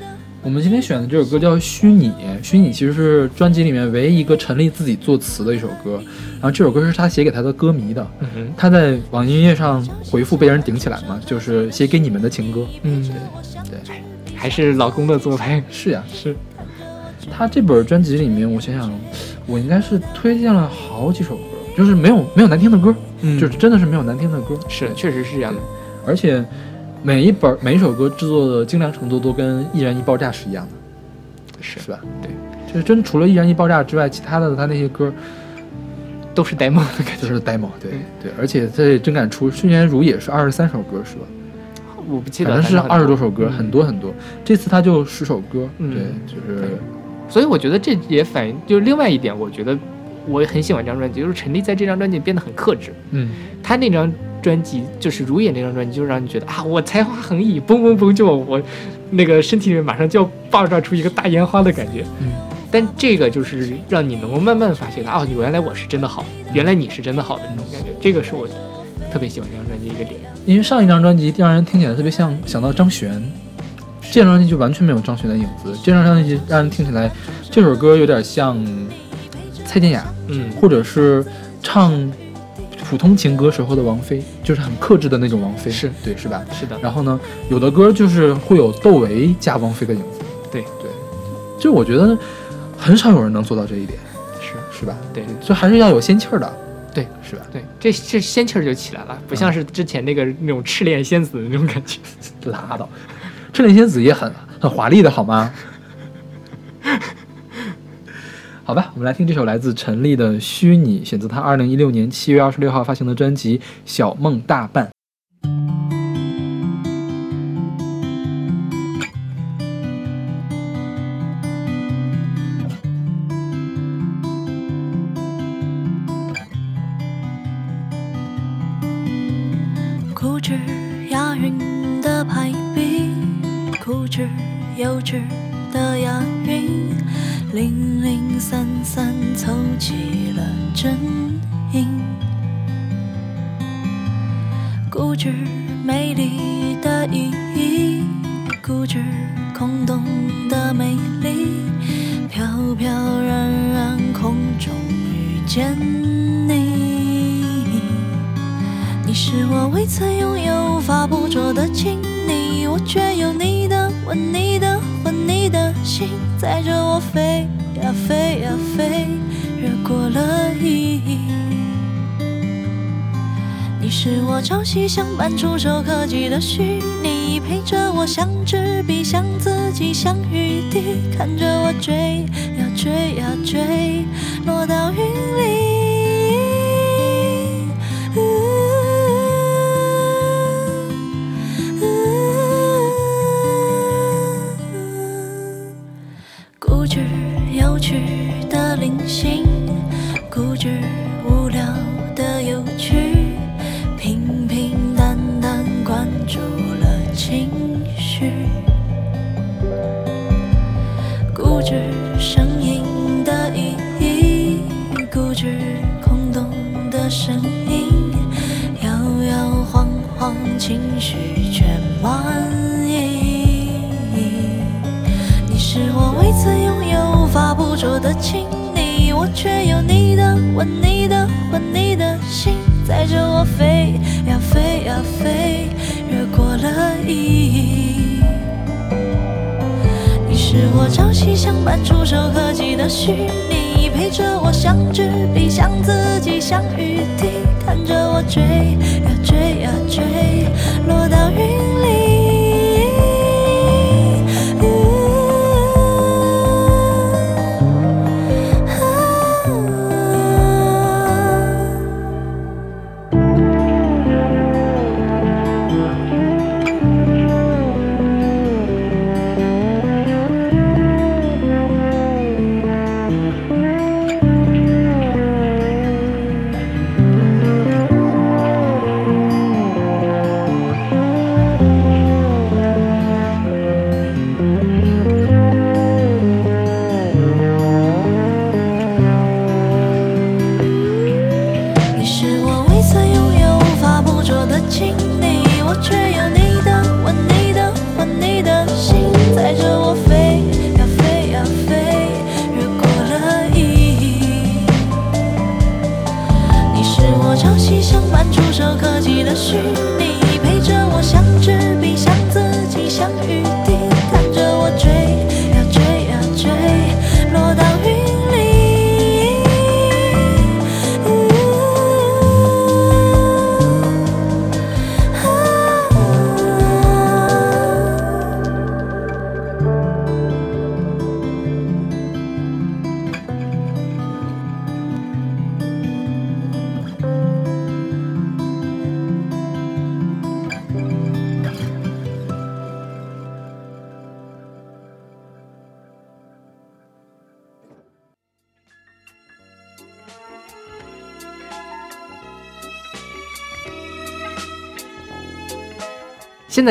我们今天选的这首歌叫《虚拟》，《虚拟》其实是专辑里面唯一一个陈粒自己作词的一首歌，然后这首歌是他写给他的歌迷的。嗯哼，他在网易音乐上回复被人顶起来嘛，就是写给你们的情歌。嗯，对，对还是老公的做派。是呀，是。他这本专辑里面，我想想，我应该是推荐了好几首歌，就是没有没有难听的歌，嗯就是真的是没有难听的歌。是，确实是这样的。而且每一本每一首歌制作的精良程度都跟《易燃易爆炸》是一样的，是是吧？对，就是真除了《易燃易爆炸》之外，其他的他那些歌都是 demo 的感觉。就是 demo，对对，而且他也真敢出，去年如也是二十三首歌是吧？我不记得，反正是二十多首歌，嗯很多很多。这次他就十首歌，嗯对，就是所以我觉得这也反映，就是另外一点，我觉得我很喜欢这张专辑，就是陈粒在这张专辑变得很克制。嗯，他那张专辑就是《如也》那张专辑，就让你觉得啊，我才华横溢，嘣嘣嘣，就我那个身体里面马上就要爆炸出一个大烟花的感觉。嗯，但这个就是让你能够慢慢发现到，哦，原来我是真的好，原来你是真的好的那种感觉。这个是我特别喜欢这张专辑的一个点。因为上一张专辑让人听起来特别像想到张悬，这张专辑就完全没有张悬的影子。这张专辑让人听起来，这首歌有点像蔡健雅，嗯，或者是唱普通情歌时候的王菲，就是很克制的那种王菲，是。对，是吧？是的，然后呢，有的歌就是会有窦唯加王菲的影子，对。对，就我觉得很少有人能做到这一点，是。是吧？对。就还是要有仙气儿的，对，是吧？对，这这仙气儿就起来了，不像是之前那个那种赤练仙子的那种感觉。拉倒，赤练仙子也很很华丽的好吗？好吧，我们来听这首来自陈粒的《虚拟》，选择他二零一六年七月二十六号发行的专辑《小梦大半》。触手可及的虚拟，陪着我像纸笔、像自己、像雨滴，看着我追呀追呀追，全满意。你是我未曾拥有、无法捕捉的亲昵，我却有你的吻、你的魂、你的心，载着我飞呀飞呀飞，越过了意义。你是我朝夕相伴、触手可及的虚拟，陪着我相知彼，向自己相雨滴，看着我追呀追呀追，落到云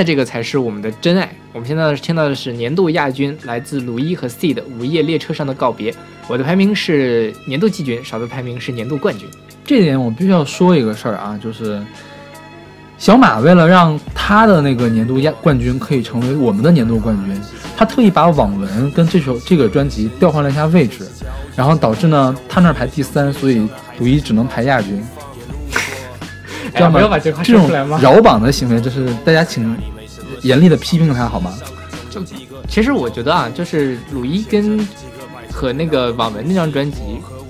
这个才是我们的真爱。我们现在听到的是年度亚军，来自鲁伊和 C 的《午夜列车上的告别》。我的排名是年度季军，少的排名是年度冠军。这点我必须要说一个事儿啊，就是小马为了让他的那个年度亚冠军可以成为我们的年度冠军，他特意把网文跟这首这个专辑调换了一下位置，然后导致呢他那儿排第三，所以鲁伊只能排亚军。哎呀，知道吗？不要把这话这种说出来吗？扰榜的行为，就是大家请严厉的批评他好吗？其实我觉得啊，就是鲁伊跟和那个网文那张专辑，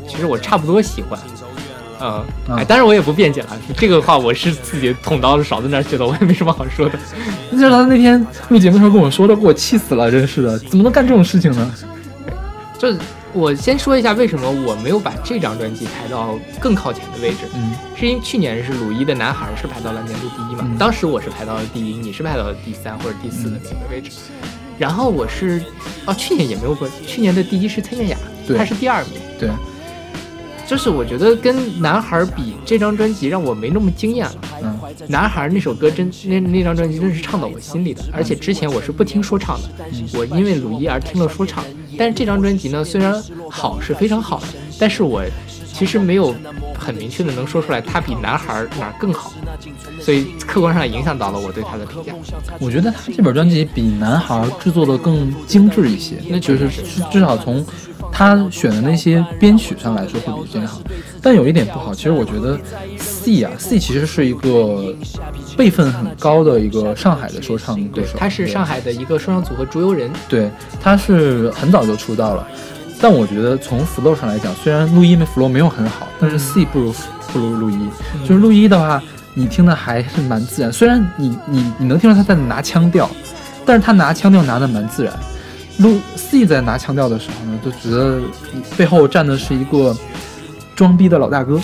其实我差不多喜欢。嗯，嗯哎，当然我也不辩解了，这个话我是自己捅到勺子那儿去了，我也没什么好说的。那就是他那天录节目的时候跟我说的，给我气死了，真是的，怎么能干这种事情呢？就我先说一下为什么我没有把这张专辑排到更靠前的位置，嗯。是因为去年是鲁伊的《男孩》是排到了年度第一嘛，嗯。当时我是排到了第一，你是排到了第三或者第四的那个位置，然后我是哦去年也没有过，去年的第一是蔡健雅，对。他是第二名，对，就是我觉得跟《男孩》比，这张专辑让我没那么惊艳了。嗯男孩那首歌真那那张专辑真是唱到我心里的，而且之前我是不听说唱的，我因为鲁伊而听了说唱。但是这张专辑呢，虽然好是非常好的，但是我其实没有很明确的能说出来它比男孩哪儿更好，所以客观上影响到了我对他的评价。我觉得他这本专辑比男孩制作的更精致一些，那就是至少从他选的那些编曲上来说会比这个好。但有一点不好，其实我觉得 C 啊 C 其实是一个辈分很高的一个上海的说唱歌手，他是上海的一个说唱组合竹游人，对，他是很早就出道了。但我觉得从 flow 上来讲，虽然录音的 flow 没有很好，但是 C 不如不如录音。就是录音的话，你听的还是蛮自然。虽然你你你能听出他在拿腔调，但是他拿腔调拿的蛮自然。录 C 在拿腔调的时候呢，就觉得背后站的是一个装逼的老大哥，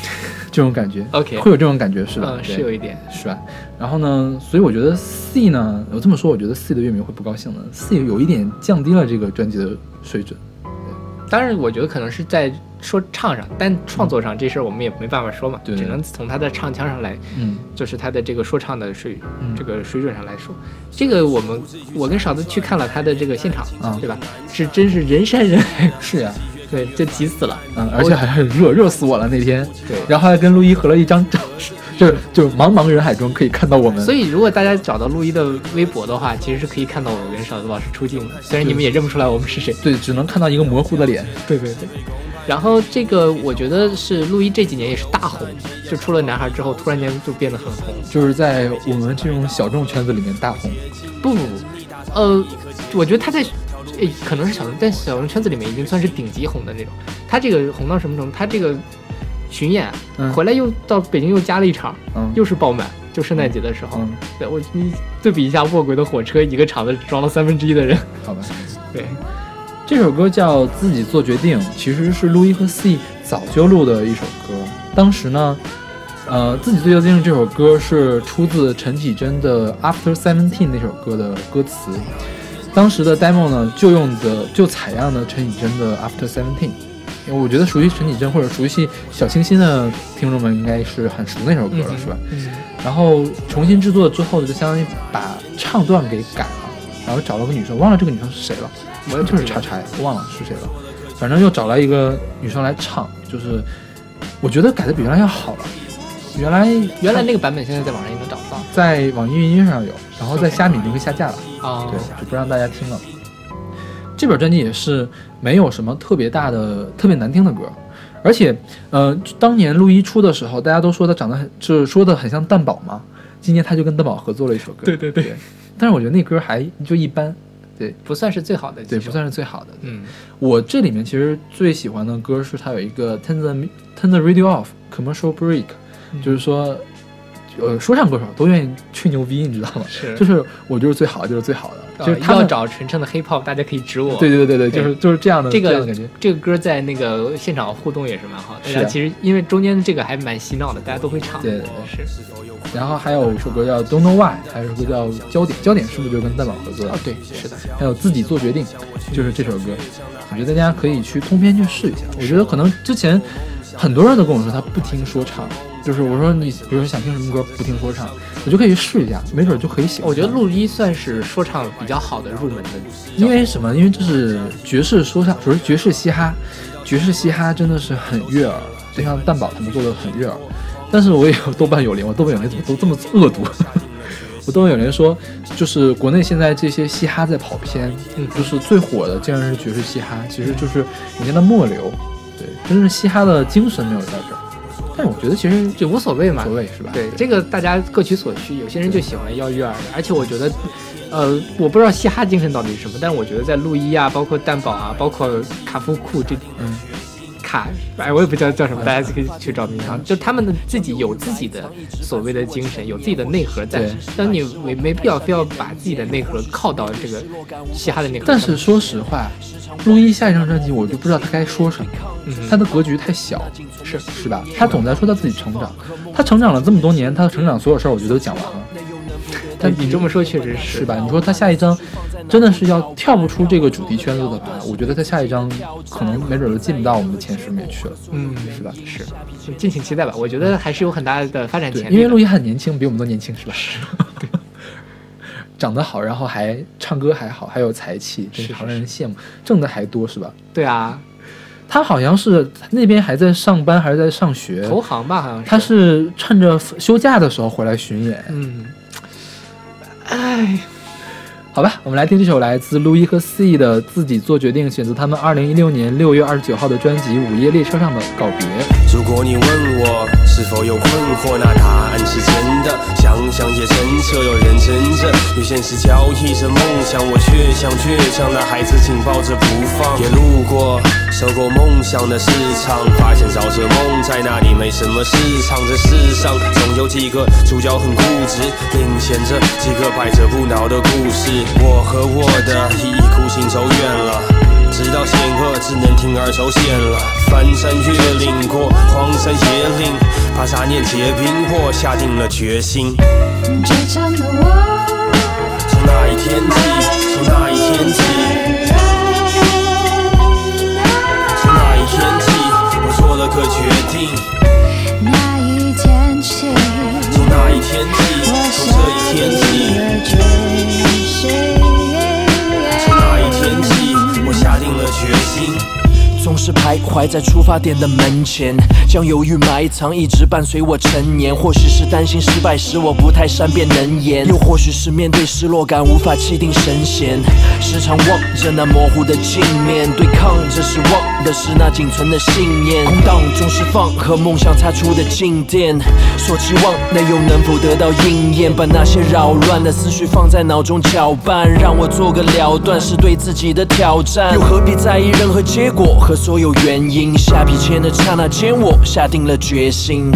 这种感觉。OK 会有这种感觉是吧？嗯，是有一点。是吧？然后呢，所以我觉得 C 呢，我这么说，我觉得 C 的乐迷会不高兴的。C 有一点降低了这个专辑的水准。当然，我觉得可能是在说唱上，但创作上这事儿我们也没办法说嘛，对只能从他的唱腔上来，嗯就是他的这个说唱的水、嗯这个水准上来说，这个我们我跟勺子去看了他的这个现场，嗯对吧？是真是人山人海，是呀，对，就急死了。嗯，而且还很热，热死我了那天。对然后还跟陆一合了一张照就是就是茫茫人海中可以看到我们。所以如果大家找到陆一的微博的话，其实是可以看到我跟勺子老师出镜的，虽然你们也认不出来我们是谁。对，只能看到一个模糊的脸。对对对。然后这个我觉得是陆一这几年也是大红，就出了男孩之后，突然间就变得很红。就是在我们这种小众圈子里面大红。不不不，呃，我觉得他在，诶，可能是小众，在小众圈子里面已经算是顶级红的那种。他这个红到什么程度？他这个巡演、嗯回来又到北京又加了一场，嗯又是爆满，就圣诞节的时候。嗯对我你对比一下卧轨的火车，一个场子装了三分之一的人。好吧，对，这首歌叫《自己做决定》，其实是路易和 C 早就录的一首歌。当时呢，呃，《自己做决定》这首歌是出自陈绮贞的《After Seventeen》那首歌的歌词。当时的 demo 呢，就用的就采样的陈绮贞的《After Seventeen》。因为我觉得熟悉陈绮贞或者熟悉小清新的听众们应该是很熟那首歌了，是吧？嗯，然后重新制作之后，就相当于把唱段给改了，然后找了个女生，忘了这个女生是谁了，我也就是叉叉，忘了是谁了，反正又找来一个女生来唱，就是我觉得改的比原来要好了。原来原来那个版本现在在网上也能找到在网易云音乐上有，然后在虾米就会下架了，啊。对，就不让大家听了。这本专辑也是没有什么特别大的、特别难听的歌，而且，呃，当年陆一出的时候，大家都说他长得很，就是说的很像蛋宝嘛。今年他就跟蛋宝合作了一首歌，对对对但是我觉得那歌还就一般，对不算是最好的，对，不。算是最好的。嗯，我这里面其实最喜欢的歌是它有一个 Turn the Turn the Radio Off Commercial Break，、就是说，呃，说唱歌手都愿意吹牛逼，你知道吗？是就是我就是最好，就是最好的，呃就是他们要找纯正的 hip hop，大家可以指我。对对对对对，就是就是这样的这个样的感觉。这个歌在那个现场互动也是蛮好的。是然后其实因为中间这个还蛮洗脑的，大家都会唱。对对对是。然后还有一首歌叫 Don't Know Why，还有一首歌叫焦点，焦点是不是就跟蛋宝合作的？啊，对，是的。还有自己做决定，就是这首歌，我觉得大家可以去通篇去试一下。我觉得可能之前很多人都跟我说他不听说唱，就是我说你比如说想听什么歌不听说唱，我就可以去试一下，没准就可以喜欢。我觉得陆一算是说唱比较好的入门的，因为什么？因为这是爵士说唱，主要是爵士嘻哈，爵士嘻哈真的是很悦耳，就像蛋宝他们做的很悦耳。但是我也有豆瓣有灵，我豆瓣有灵怎么都这么恶毒？我豆瓣有人说，就是国内现在这些嘻哈在跑偏，嗯就是最火的竟然是爵士嘻哈，其实就是人家的末流，对，真正嘻哈的精神没有在这儿。但是我觉得其实就无所谓嘛。无所谓是吧？对，这个大家各取所需，有些人就喜欢要悦耳的，而且我觉得，呃，我不知道嘻哈精神到底是什么，但是我觉得在路易啊，包括蛋宝啊，包括卡夫库这，嗯，卡，哎，我也不知道叫什么，大家可以去找名堂，就他们的自己有自己的所谓的精神，有自己的内核在对，但你没没必要非要把自己的内核靠到这个嘻哈的内核。但是说实话，陆一下一张专辑我就不知道他该说什么，嗯他的格局太小，是是吧？他总在说他自己成长，他成长了这么多年，他的成长所有事儿我觉得都讲完了，但你这么说确实是是吧？你说他下一张真的是要跳不出这个主题圈子的话，我觉得他下一张可能没准就进不到我们的前十里面去了，嗯，是吧？是，敬请期待吧。我觉得还是有很大的发展对潜，力的。因为陆一很年轻，比我们都年轻，是吧？对，长得好，然后还唱歌还好，还有才气，真是好让人羡慕，挣的还多，是吧？对啊，他好像是那边还在上班，还是在上学？投行吧，好像是。他是趁着休假的时候回来巡演。嗯，哎，好吧，我们来听这首来自路易和 C 的《自己做决定》，选择他们二零一六年六月二十九号的专辑《午夜列车上的告别》。如果你问我是否有困惑，那答案是真的。想想也真切，又认真着，与现实交替着梦想，我却像倔强的孩子紧抱着不放。也路过收购梦想的市场，发现找着梦在那里没什么市场。这世上总有几个主角很固执，领衔着几个百折不挠的故事。我和我的一意孤行走远了。直到险恶，只能铤而走险了。翻山越岭过荒山野岭，把杂念皆冰，破下定了决心。倔强的我，从那一天起，从那一天起，从那一天起，我做了个决定。那一天起，从那一天起，我从这一天起，决心。总是徘徊在出发点的门前，将犹豫埋藏，一直伴随我成年。或许是担心失败时我不太善辩能言，又或许是面对失落感无法气定神闲，时常望着那模糊的镜面，对抗着失望的是那仅存的信念。空荡中释放和梦想擦出的静电，所期望的又能否得到应验？把那些扰乱的思绪放在脑中搅拌，让我做个了断，是对自己的挑战。又何必在意任何结果和所有原因？下笔签的刹那间，我下定了决心。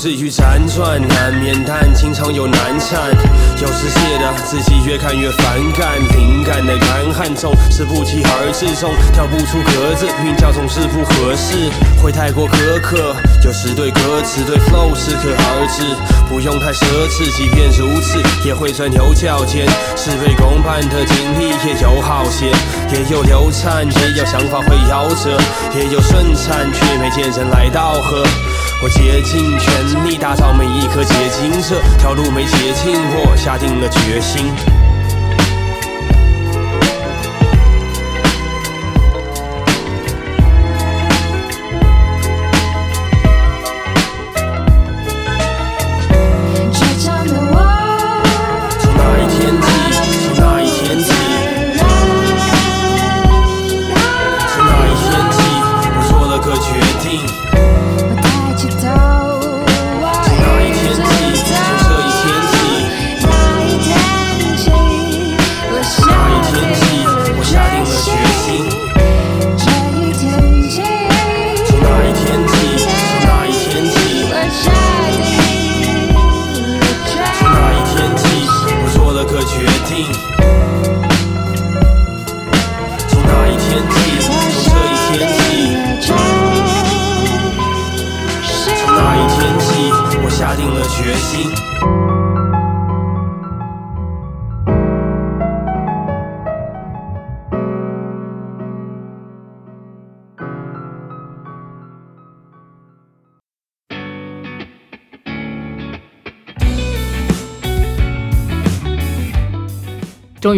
至于辗转难眠，但经常有难产。有时写的自己越看越反感，灵感的干旱总是不期而至，中跳不出格子，韵脚总是不合适，会太过苛刻。有时对歌词对 flow 适可而止，不用太奢侈，即便如此也会钻牛角尖。事倍功半的经历也有好些，也有流产，也有想法会夭折，也有顺产，却没见人来道贺。我竭尽全力打造每一颗结晶，这条路没捷径，我下定了决心。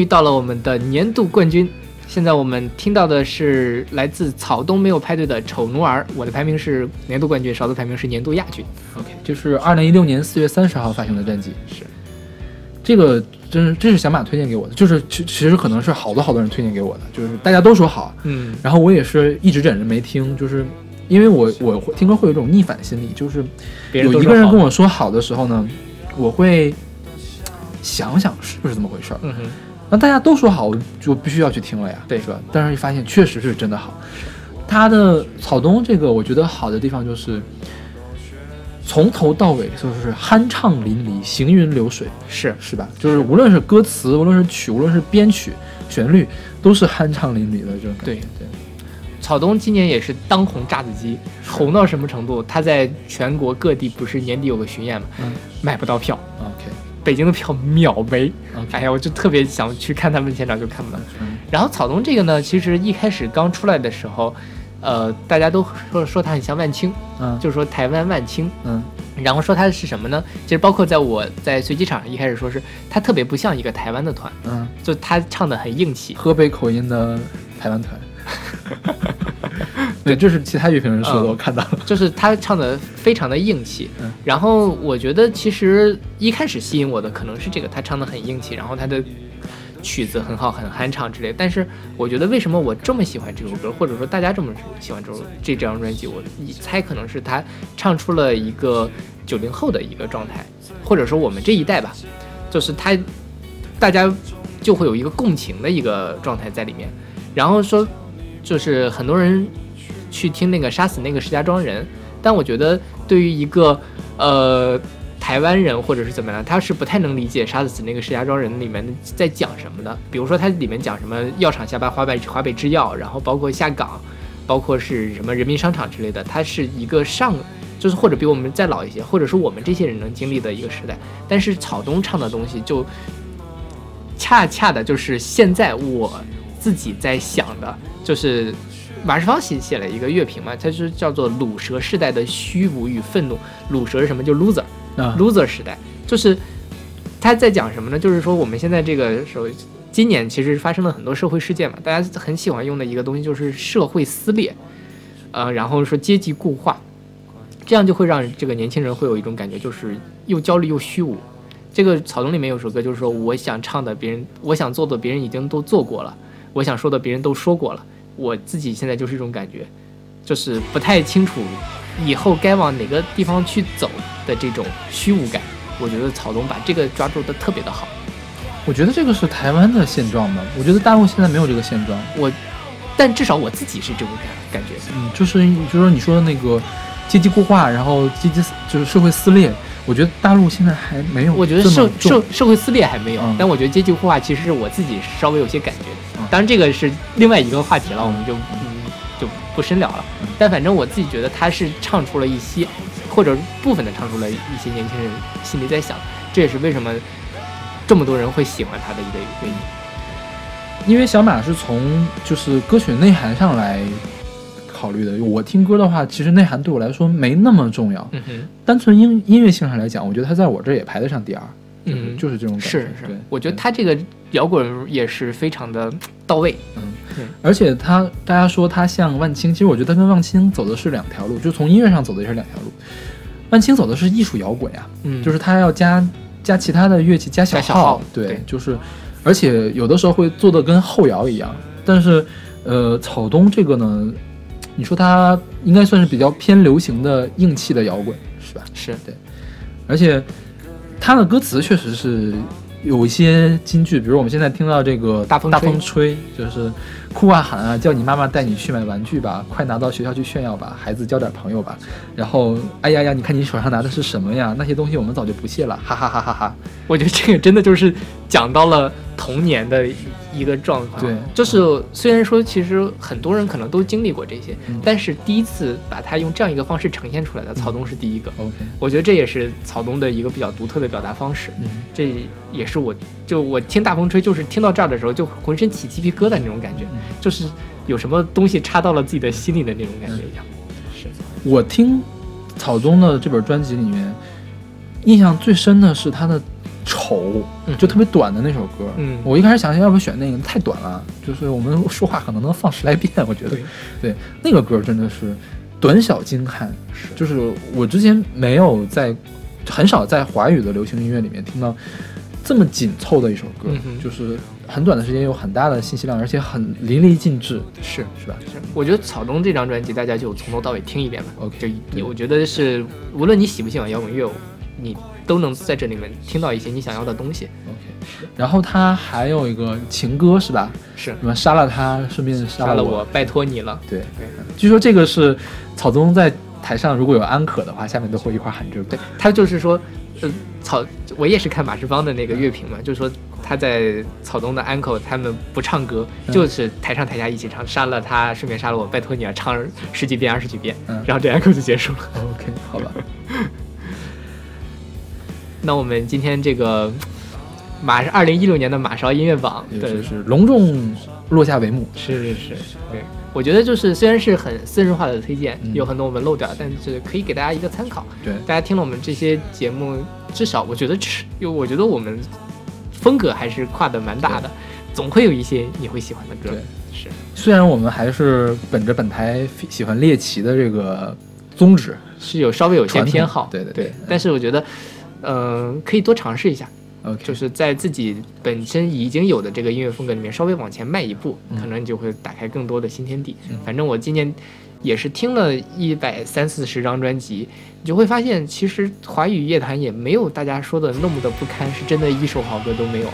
于到了我们的年度冠军。现在我们听到的是来自草东没有派对的《丑奴儿》，我的排名是年度冠军，勺子排名是年度亚军。OK，就是二零一六年四月三十号发行的专辑。是，这个真是这是小马推荐给我的，就是其其实可能是好多好多人推荐给我的，就是大家都说好，嗯，然后我也是一直忍着没听，就是因为我我会听歌会有一种逆反心理，就是有一个人跟我说好的时候呢，我会想想是不是这么回事儿。嗯哼，那大家都说好，我就必须要去听了呀，对是吧？但是一发现确实是真的好。他的草东这个，我觉得好的地方就是从头到尾就是酣畅淋漓、行云流水，是是吧？就是无论是歌词，无论是曲，无论是编曲、旋律，都是酣畅淋漓的这种感觉。对对。草东今年也是当红炸子鸡，红到什么程度？他在全国各地不是年底有个巡演嘛，嗯买不到票，OK，北京的票秒没。哎呀，我就特别想去看他们现场，就看不到。嗯然后草东这个呢，其实一开始刚出来的时候，呃，大家都说说他很像万青，嗯就是说台湾万青。嗯然后说他是什么呢？其实包括在我在随机场上一开始说是他特别不像一个台湾的团，嗯，就他唱的很硬气。河北口音的台湾团。对，这是其他乐评人说的，嗯我看到了。就是他唱的非常的硬气，嗯然后我觉得其实一开始吸引我的可能是这个，他唱的很硬气，然后他的曲子很好，很酣畅之类。但是我觉得为什么我这么喜欢这首歌，或者说大家这么喜欢这首这张专辑，我一猜可能是他唱出了一个九零后的一个状态，或者说我们这一代吧，就是他大家就会有一个共情的一个状态在里面。然后说，就是很多人去听那个杀死那个石家庄人，但我觉得对于一个呃台湾人或者是怎么样，他是不太能理解杀死那个石家庄人里面在讲什么的。比如说它里面讲什么药厂下班华北华北制药，然后包括下岗，包括是什么人民商场之类的，它是一个上。就是或者比我们再老一些，或者是我们这些人能经历的一个时代，但是草东唱的东西就恰恰的就是现在我自己在想的，就是马世芳写写了一个乐评嘛，他是叫做“鲁蛇时代的虚无与愤怒”。鲁蛇是什么？就 loser，loser、时代，就是他在讲什么呢？就是说我们现在这个时候，今年其实发生了很多社会事件嘛，大家很喜欢用的一个东西就是社会撕裂，呃，然后说阶级固化，这样就会让这个年轻人会有一种感觉，就是又焦虑又虚无。这个草丛里面有首歌，就是说我想唱的别人，我想做的别人已经都做过了，我想说的别人都说过了，我自己现在就是一种感觉，就是不太清楚以后该往哪个地方去走的这种虚无感。我觉得草东把这个抓住的特别的好。我觉得这个是台湾的现状吧。我觉得大陆现在没有这个现状。我，但至少我自己是这种感感觉。嗯，就是就是说你说的那个阶级固化，然后阶级就是社会撕裂，我觉得大陆现在还没有我觉得社社社会撕裂还没有，嗯但我觉得阶级固化其实是我自己稍微有些感觉的。嗯当然这个是另外一个话题了，我们就嗯就不深聊了。嗯但反正我自己觉得他是唱出了一些，或者部分的唱出了一些年轻人心里在想，这也是为什么这么多人会喜欢他的一个原因。因为小马是从就是歌曲内涵上来考虑的。我听歌的话，其实内涵对我来说没那么重要。嗯哼，单纯音音乐性上来讲，我觉得他在我这儿也排得上第二。嗯就是这种感觉。是是对，，我觉得他这个摇滚也是非常的到位。嗯而且他大家说他像万青，其实我觉得他跟万青走的是两条路，就从音乐上走的也是两条路。万青走的是艺术摇滚呀，嗯就是他要加加其他的乐器，加小号对，对就是，而且有的时候会做的跟后摇一样。但是，呃，草东这个呢，你说他应该算是比较偏流行的硬气的摇滚，是吧？是对，而且他的歌词确实是有一些金句，比如我们现在听到这个大大风大风吹，就是哭啊喊啊，叫你妈妈带你去买玩具吧，快拿到学校去炫耀吧，孩子交点朋友吧。然后，哎呀呀，你看你手上拿的是什么呀？那些东西我们早就不屑了，哈哈哈哈哈。我觉得这个真的就是讲到了童年的一个状况。对就是虽然说其实很多人可能都经历过这些，嗯但是第一次把它用这样一个方式呈现出来的，草东是第一个。OK，我觉得这也是草东的一个比较独特的表达方式。嗯，这也是我就我听大风吹，就是听到这儿的时候就浑身起鸡皮疙瘩那种感觉，嗯就是有什么东西插到了自己的心里的那种感觉一样。是，我听草东的这本专辑里面，印象最深的是他的《丑》，嗯就特别短的那首歌。嗯我一开始想要不选那个，太短了，就是我们说话可能能放十来遍，我觉得。对对，那个歌真的是短小精悍，就是我之前没有在很少在华语的流行音乐里面听到这么紧凑的一首歌，就是很短的时间有很大的信息量，而且很淋漓尽致，是是吧？是，我觉得草东这张专辑大家就从头到尾听一遍吧。OK，就我觉得是无论你喜不喜欢摇滚乐，你都能在这里面听到一些你想要的东西。OK，然后他还有一个情歌是吧？是什么杀了他，顺便杀了我，拜托你了。对，对据说这个是草东在台上如果有安可的话，下面都会一块喊这个。对，他就是说，呃，草，我也是看马世芳的那个乐评嘛，就是说他在草东的 uncle 他们不唱歌，嗯就是台上台下一起唱，杀了他，顺便杀了我，拜托你了，唱十几遍二十几遍，嗯然后这 uncle 就结束了。OK，好吧。那我们今天这个马是二零一六年的马勺音乐榜对。就是隆重落下帷幕。是是是，对，我觉得就是虽然是很私人化的推荐，嗯。有很多我们漏掉，但是可以给大家一个参考。对。大家听了我们这些节目，至少我觉得是，因为我觉得我们风格还是跨的蛮大的，总会有一些你会喜欢的歌。对，是。虽然我们还是本着本台喜欢猎奇的这个宗旨，是有稍微有些偏好，对对对。但是我觉得，嗯、可以多尝试一下。OK，就是在自己本身已经有的这个音乐风格里面稍微往前迈一步，嗯可能你就会打开更多的新天地。嗯反正我今年也是听了一百三四十张专辑，你就会发现，其实华语乐坛也没有大家说的那么的不堪，是真的一首好歌都没有。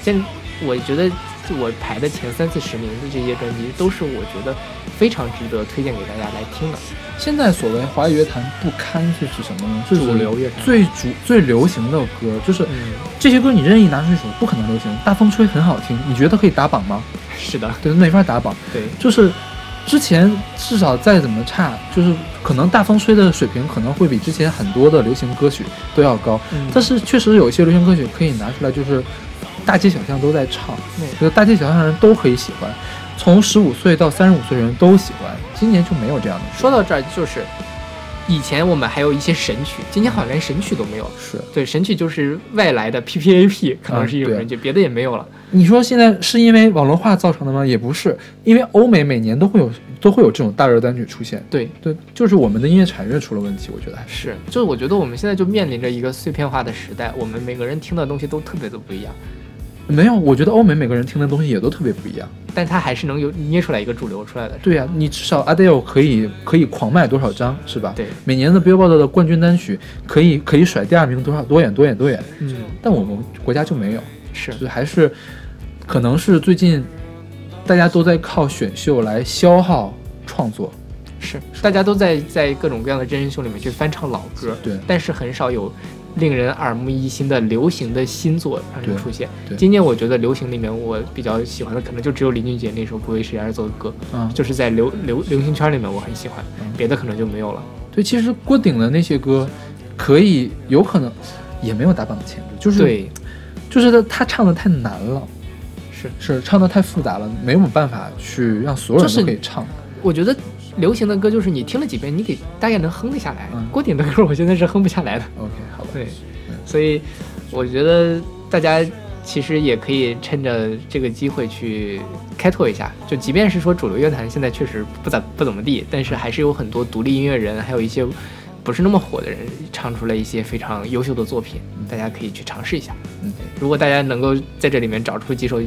现我觉得我排的前三四十名的这些专辑，都是我觉得非常值得推荐给大家来听的。现在所谓华语乐坛不堪是指什么呢？就是主流乐坛最主最流行的歌，就是嗯，这些歌你任意拿出一首不可能流行。大风吹很好听，你觉得可以打榜吗？是的，对，没法打榜。对，就是之前至少再怎么差，就是可能大风吹的水平可能会比之前很多的流行歌曲都要高，嗯但是确实有一些流行歌曲可以拿出来，就是大街小巷都在唱，嗯就是大街小巷人都可以喜欢，从十五岁到三十五岁人都喜欢。今年就没有这样的，说到这儿就是。以前我们还有一些神曲，今年好像连神曲都没有了。是对，神曲就是外来的 PPAP，可能是一种神曲，别的也没有了。你说现在是因为网络化造成的吗？也不是，因为欧美每年都会有都会有这种大热单曲出现。对，对，就是我们的音乐产业出了问题，我觉得还是。是，就是我觉得我们现在就面临着一个碎片化的时代，我们每个人听的东西都特别的不一样，没有，我觉得欧美每个人听的东西也都特别不一样。但他还是能有捏出来一个主流出来的。对呀、你至少 Adele 可以可以狂卖多少张，是吧？对，每年的 Billboard 的冠军单曲可以可以甩第二名多少多远多远多远，嗯，但我们国家就没有，是。就是还是可能是最近大家都在靠选秀来消耗创作，是，大家都在在各种各样的真人秀里面去翻唱老歌，对。但是很少有令人耳目一新的流行的新作让人对出现。今年我觉得流行里面我比较喜欢的，可能就只有林俊杰那首《不为谁而作的歌》，嗯就是在流流流行圈里面我很喜欢，别的可能就没有了。对，其实郭顶的那些歌可以有可能也没有打榜的潜质，就是对，就是他他唱的太难了，是是唱的太复杂了，没有办法去让所有人就是都可以唱。我觉得流行的歌就是你听了几遍，你得大概能哼得下来。嗯郭顶的歌我现在是哼不下来的。OK，好吧，对，所以我觉得大家其实也可以趁着这个机会去开拓一下。就即便是说主流乐坛现在确实不咋不怎么地，但是还是有很多独立音乐人，还有一些不是那么火的人，唱出了一些非常优秀的作品，大家可以去尝试一下。嗯，如果大家能够在这里面找出几首、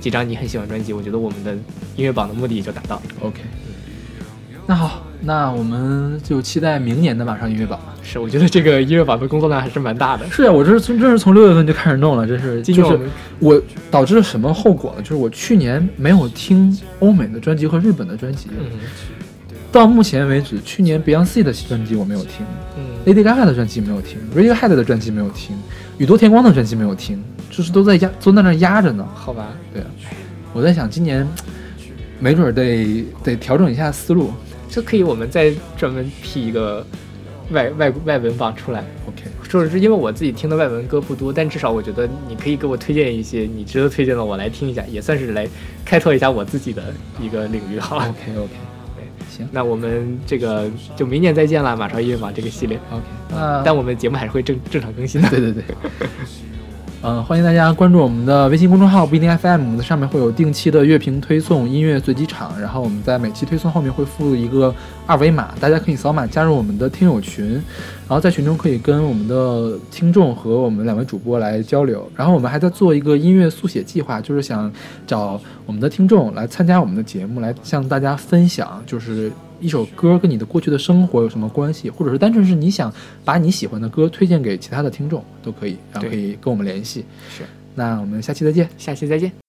几张你很喜欢专辑，我觉得我们的音乐榜的目的也就达到了。OK，那好，那我们就期待明年的马上音乐榜吧。是，我觉得这个音乐榜的工作量还是蛮大的。是啊，我这是从这是从六月份就开始弄了，这是就是我导致了什么后果呢？就是我去年没有听欧美的专辑和日本的专辑，嗯到目前为止，去年 Beyonce 的专辑我没有听嗯，，Lady Gaga 的专辑没有听，Radiohead 的专辑没有听，宇多田光的专辑没有听，就是都在压都在那压着呢。好吧，对啊，我在想今年没准儿得得调整一下思路。这可以我们再专门辟一个外外外文榜出来。OK，说是因为我自己听的外文歌不多，但至少我觉得你可以给我推荐一些你值得推荐的，我来听一下，也算是来开拓一下我自己的一个领域，好吧 OK OK，行那我们这个就明年再见了，马超音乐榜这个系列。OK，那但我们节目还是会正正常更新的。对对对。嗯，欢迎大家关注我们的微信公众号不一定 FM，我们的上面会有定期的乐评推送、音乐随机场，然后我们在每期推送后面会附一个二维码，大家可以扫码加入我们的听友群，然后在群中可以跟我们的听众和我们两位主播来交流。然后我们还在做一个音乐速写计划，就是想找我们的听众来参加我们的节目，来向大家分享，就是一首歌跟你的过去的生活有什么关系，或者是单纯是你想把你喜欢的歌推荐给其他的听众都可以，然后可以跟我们联系。是，那我们下期再见。下期再见。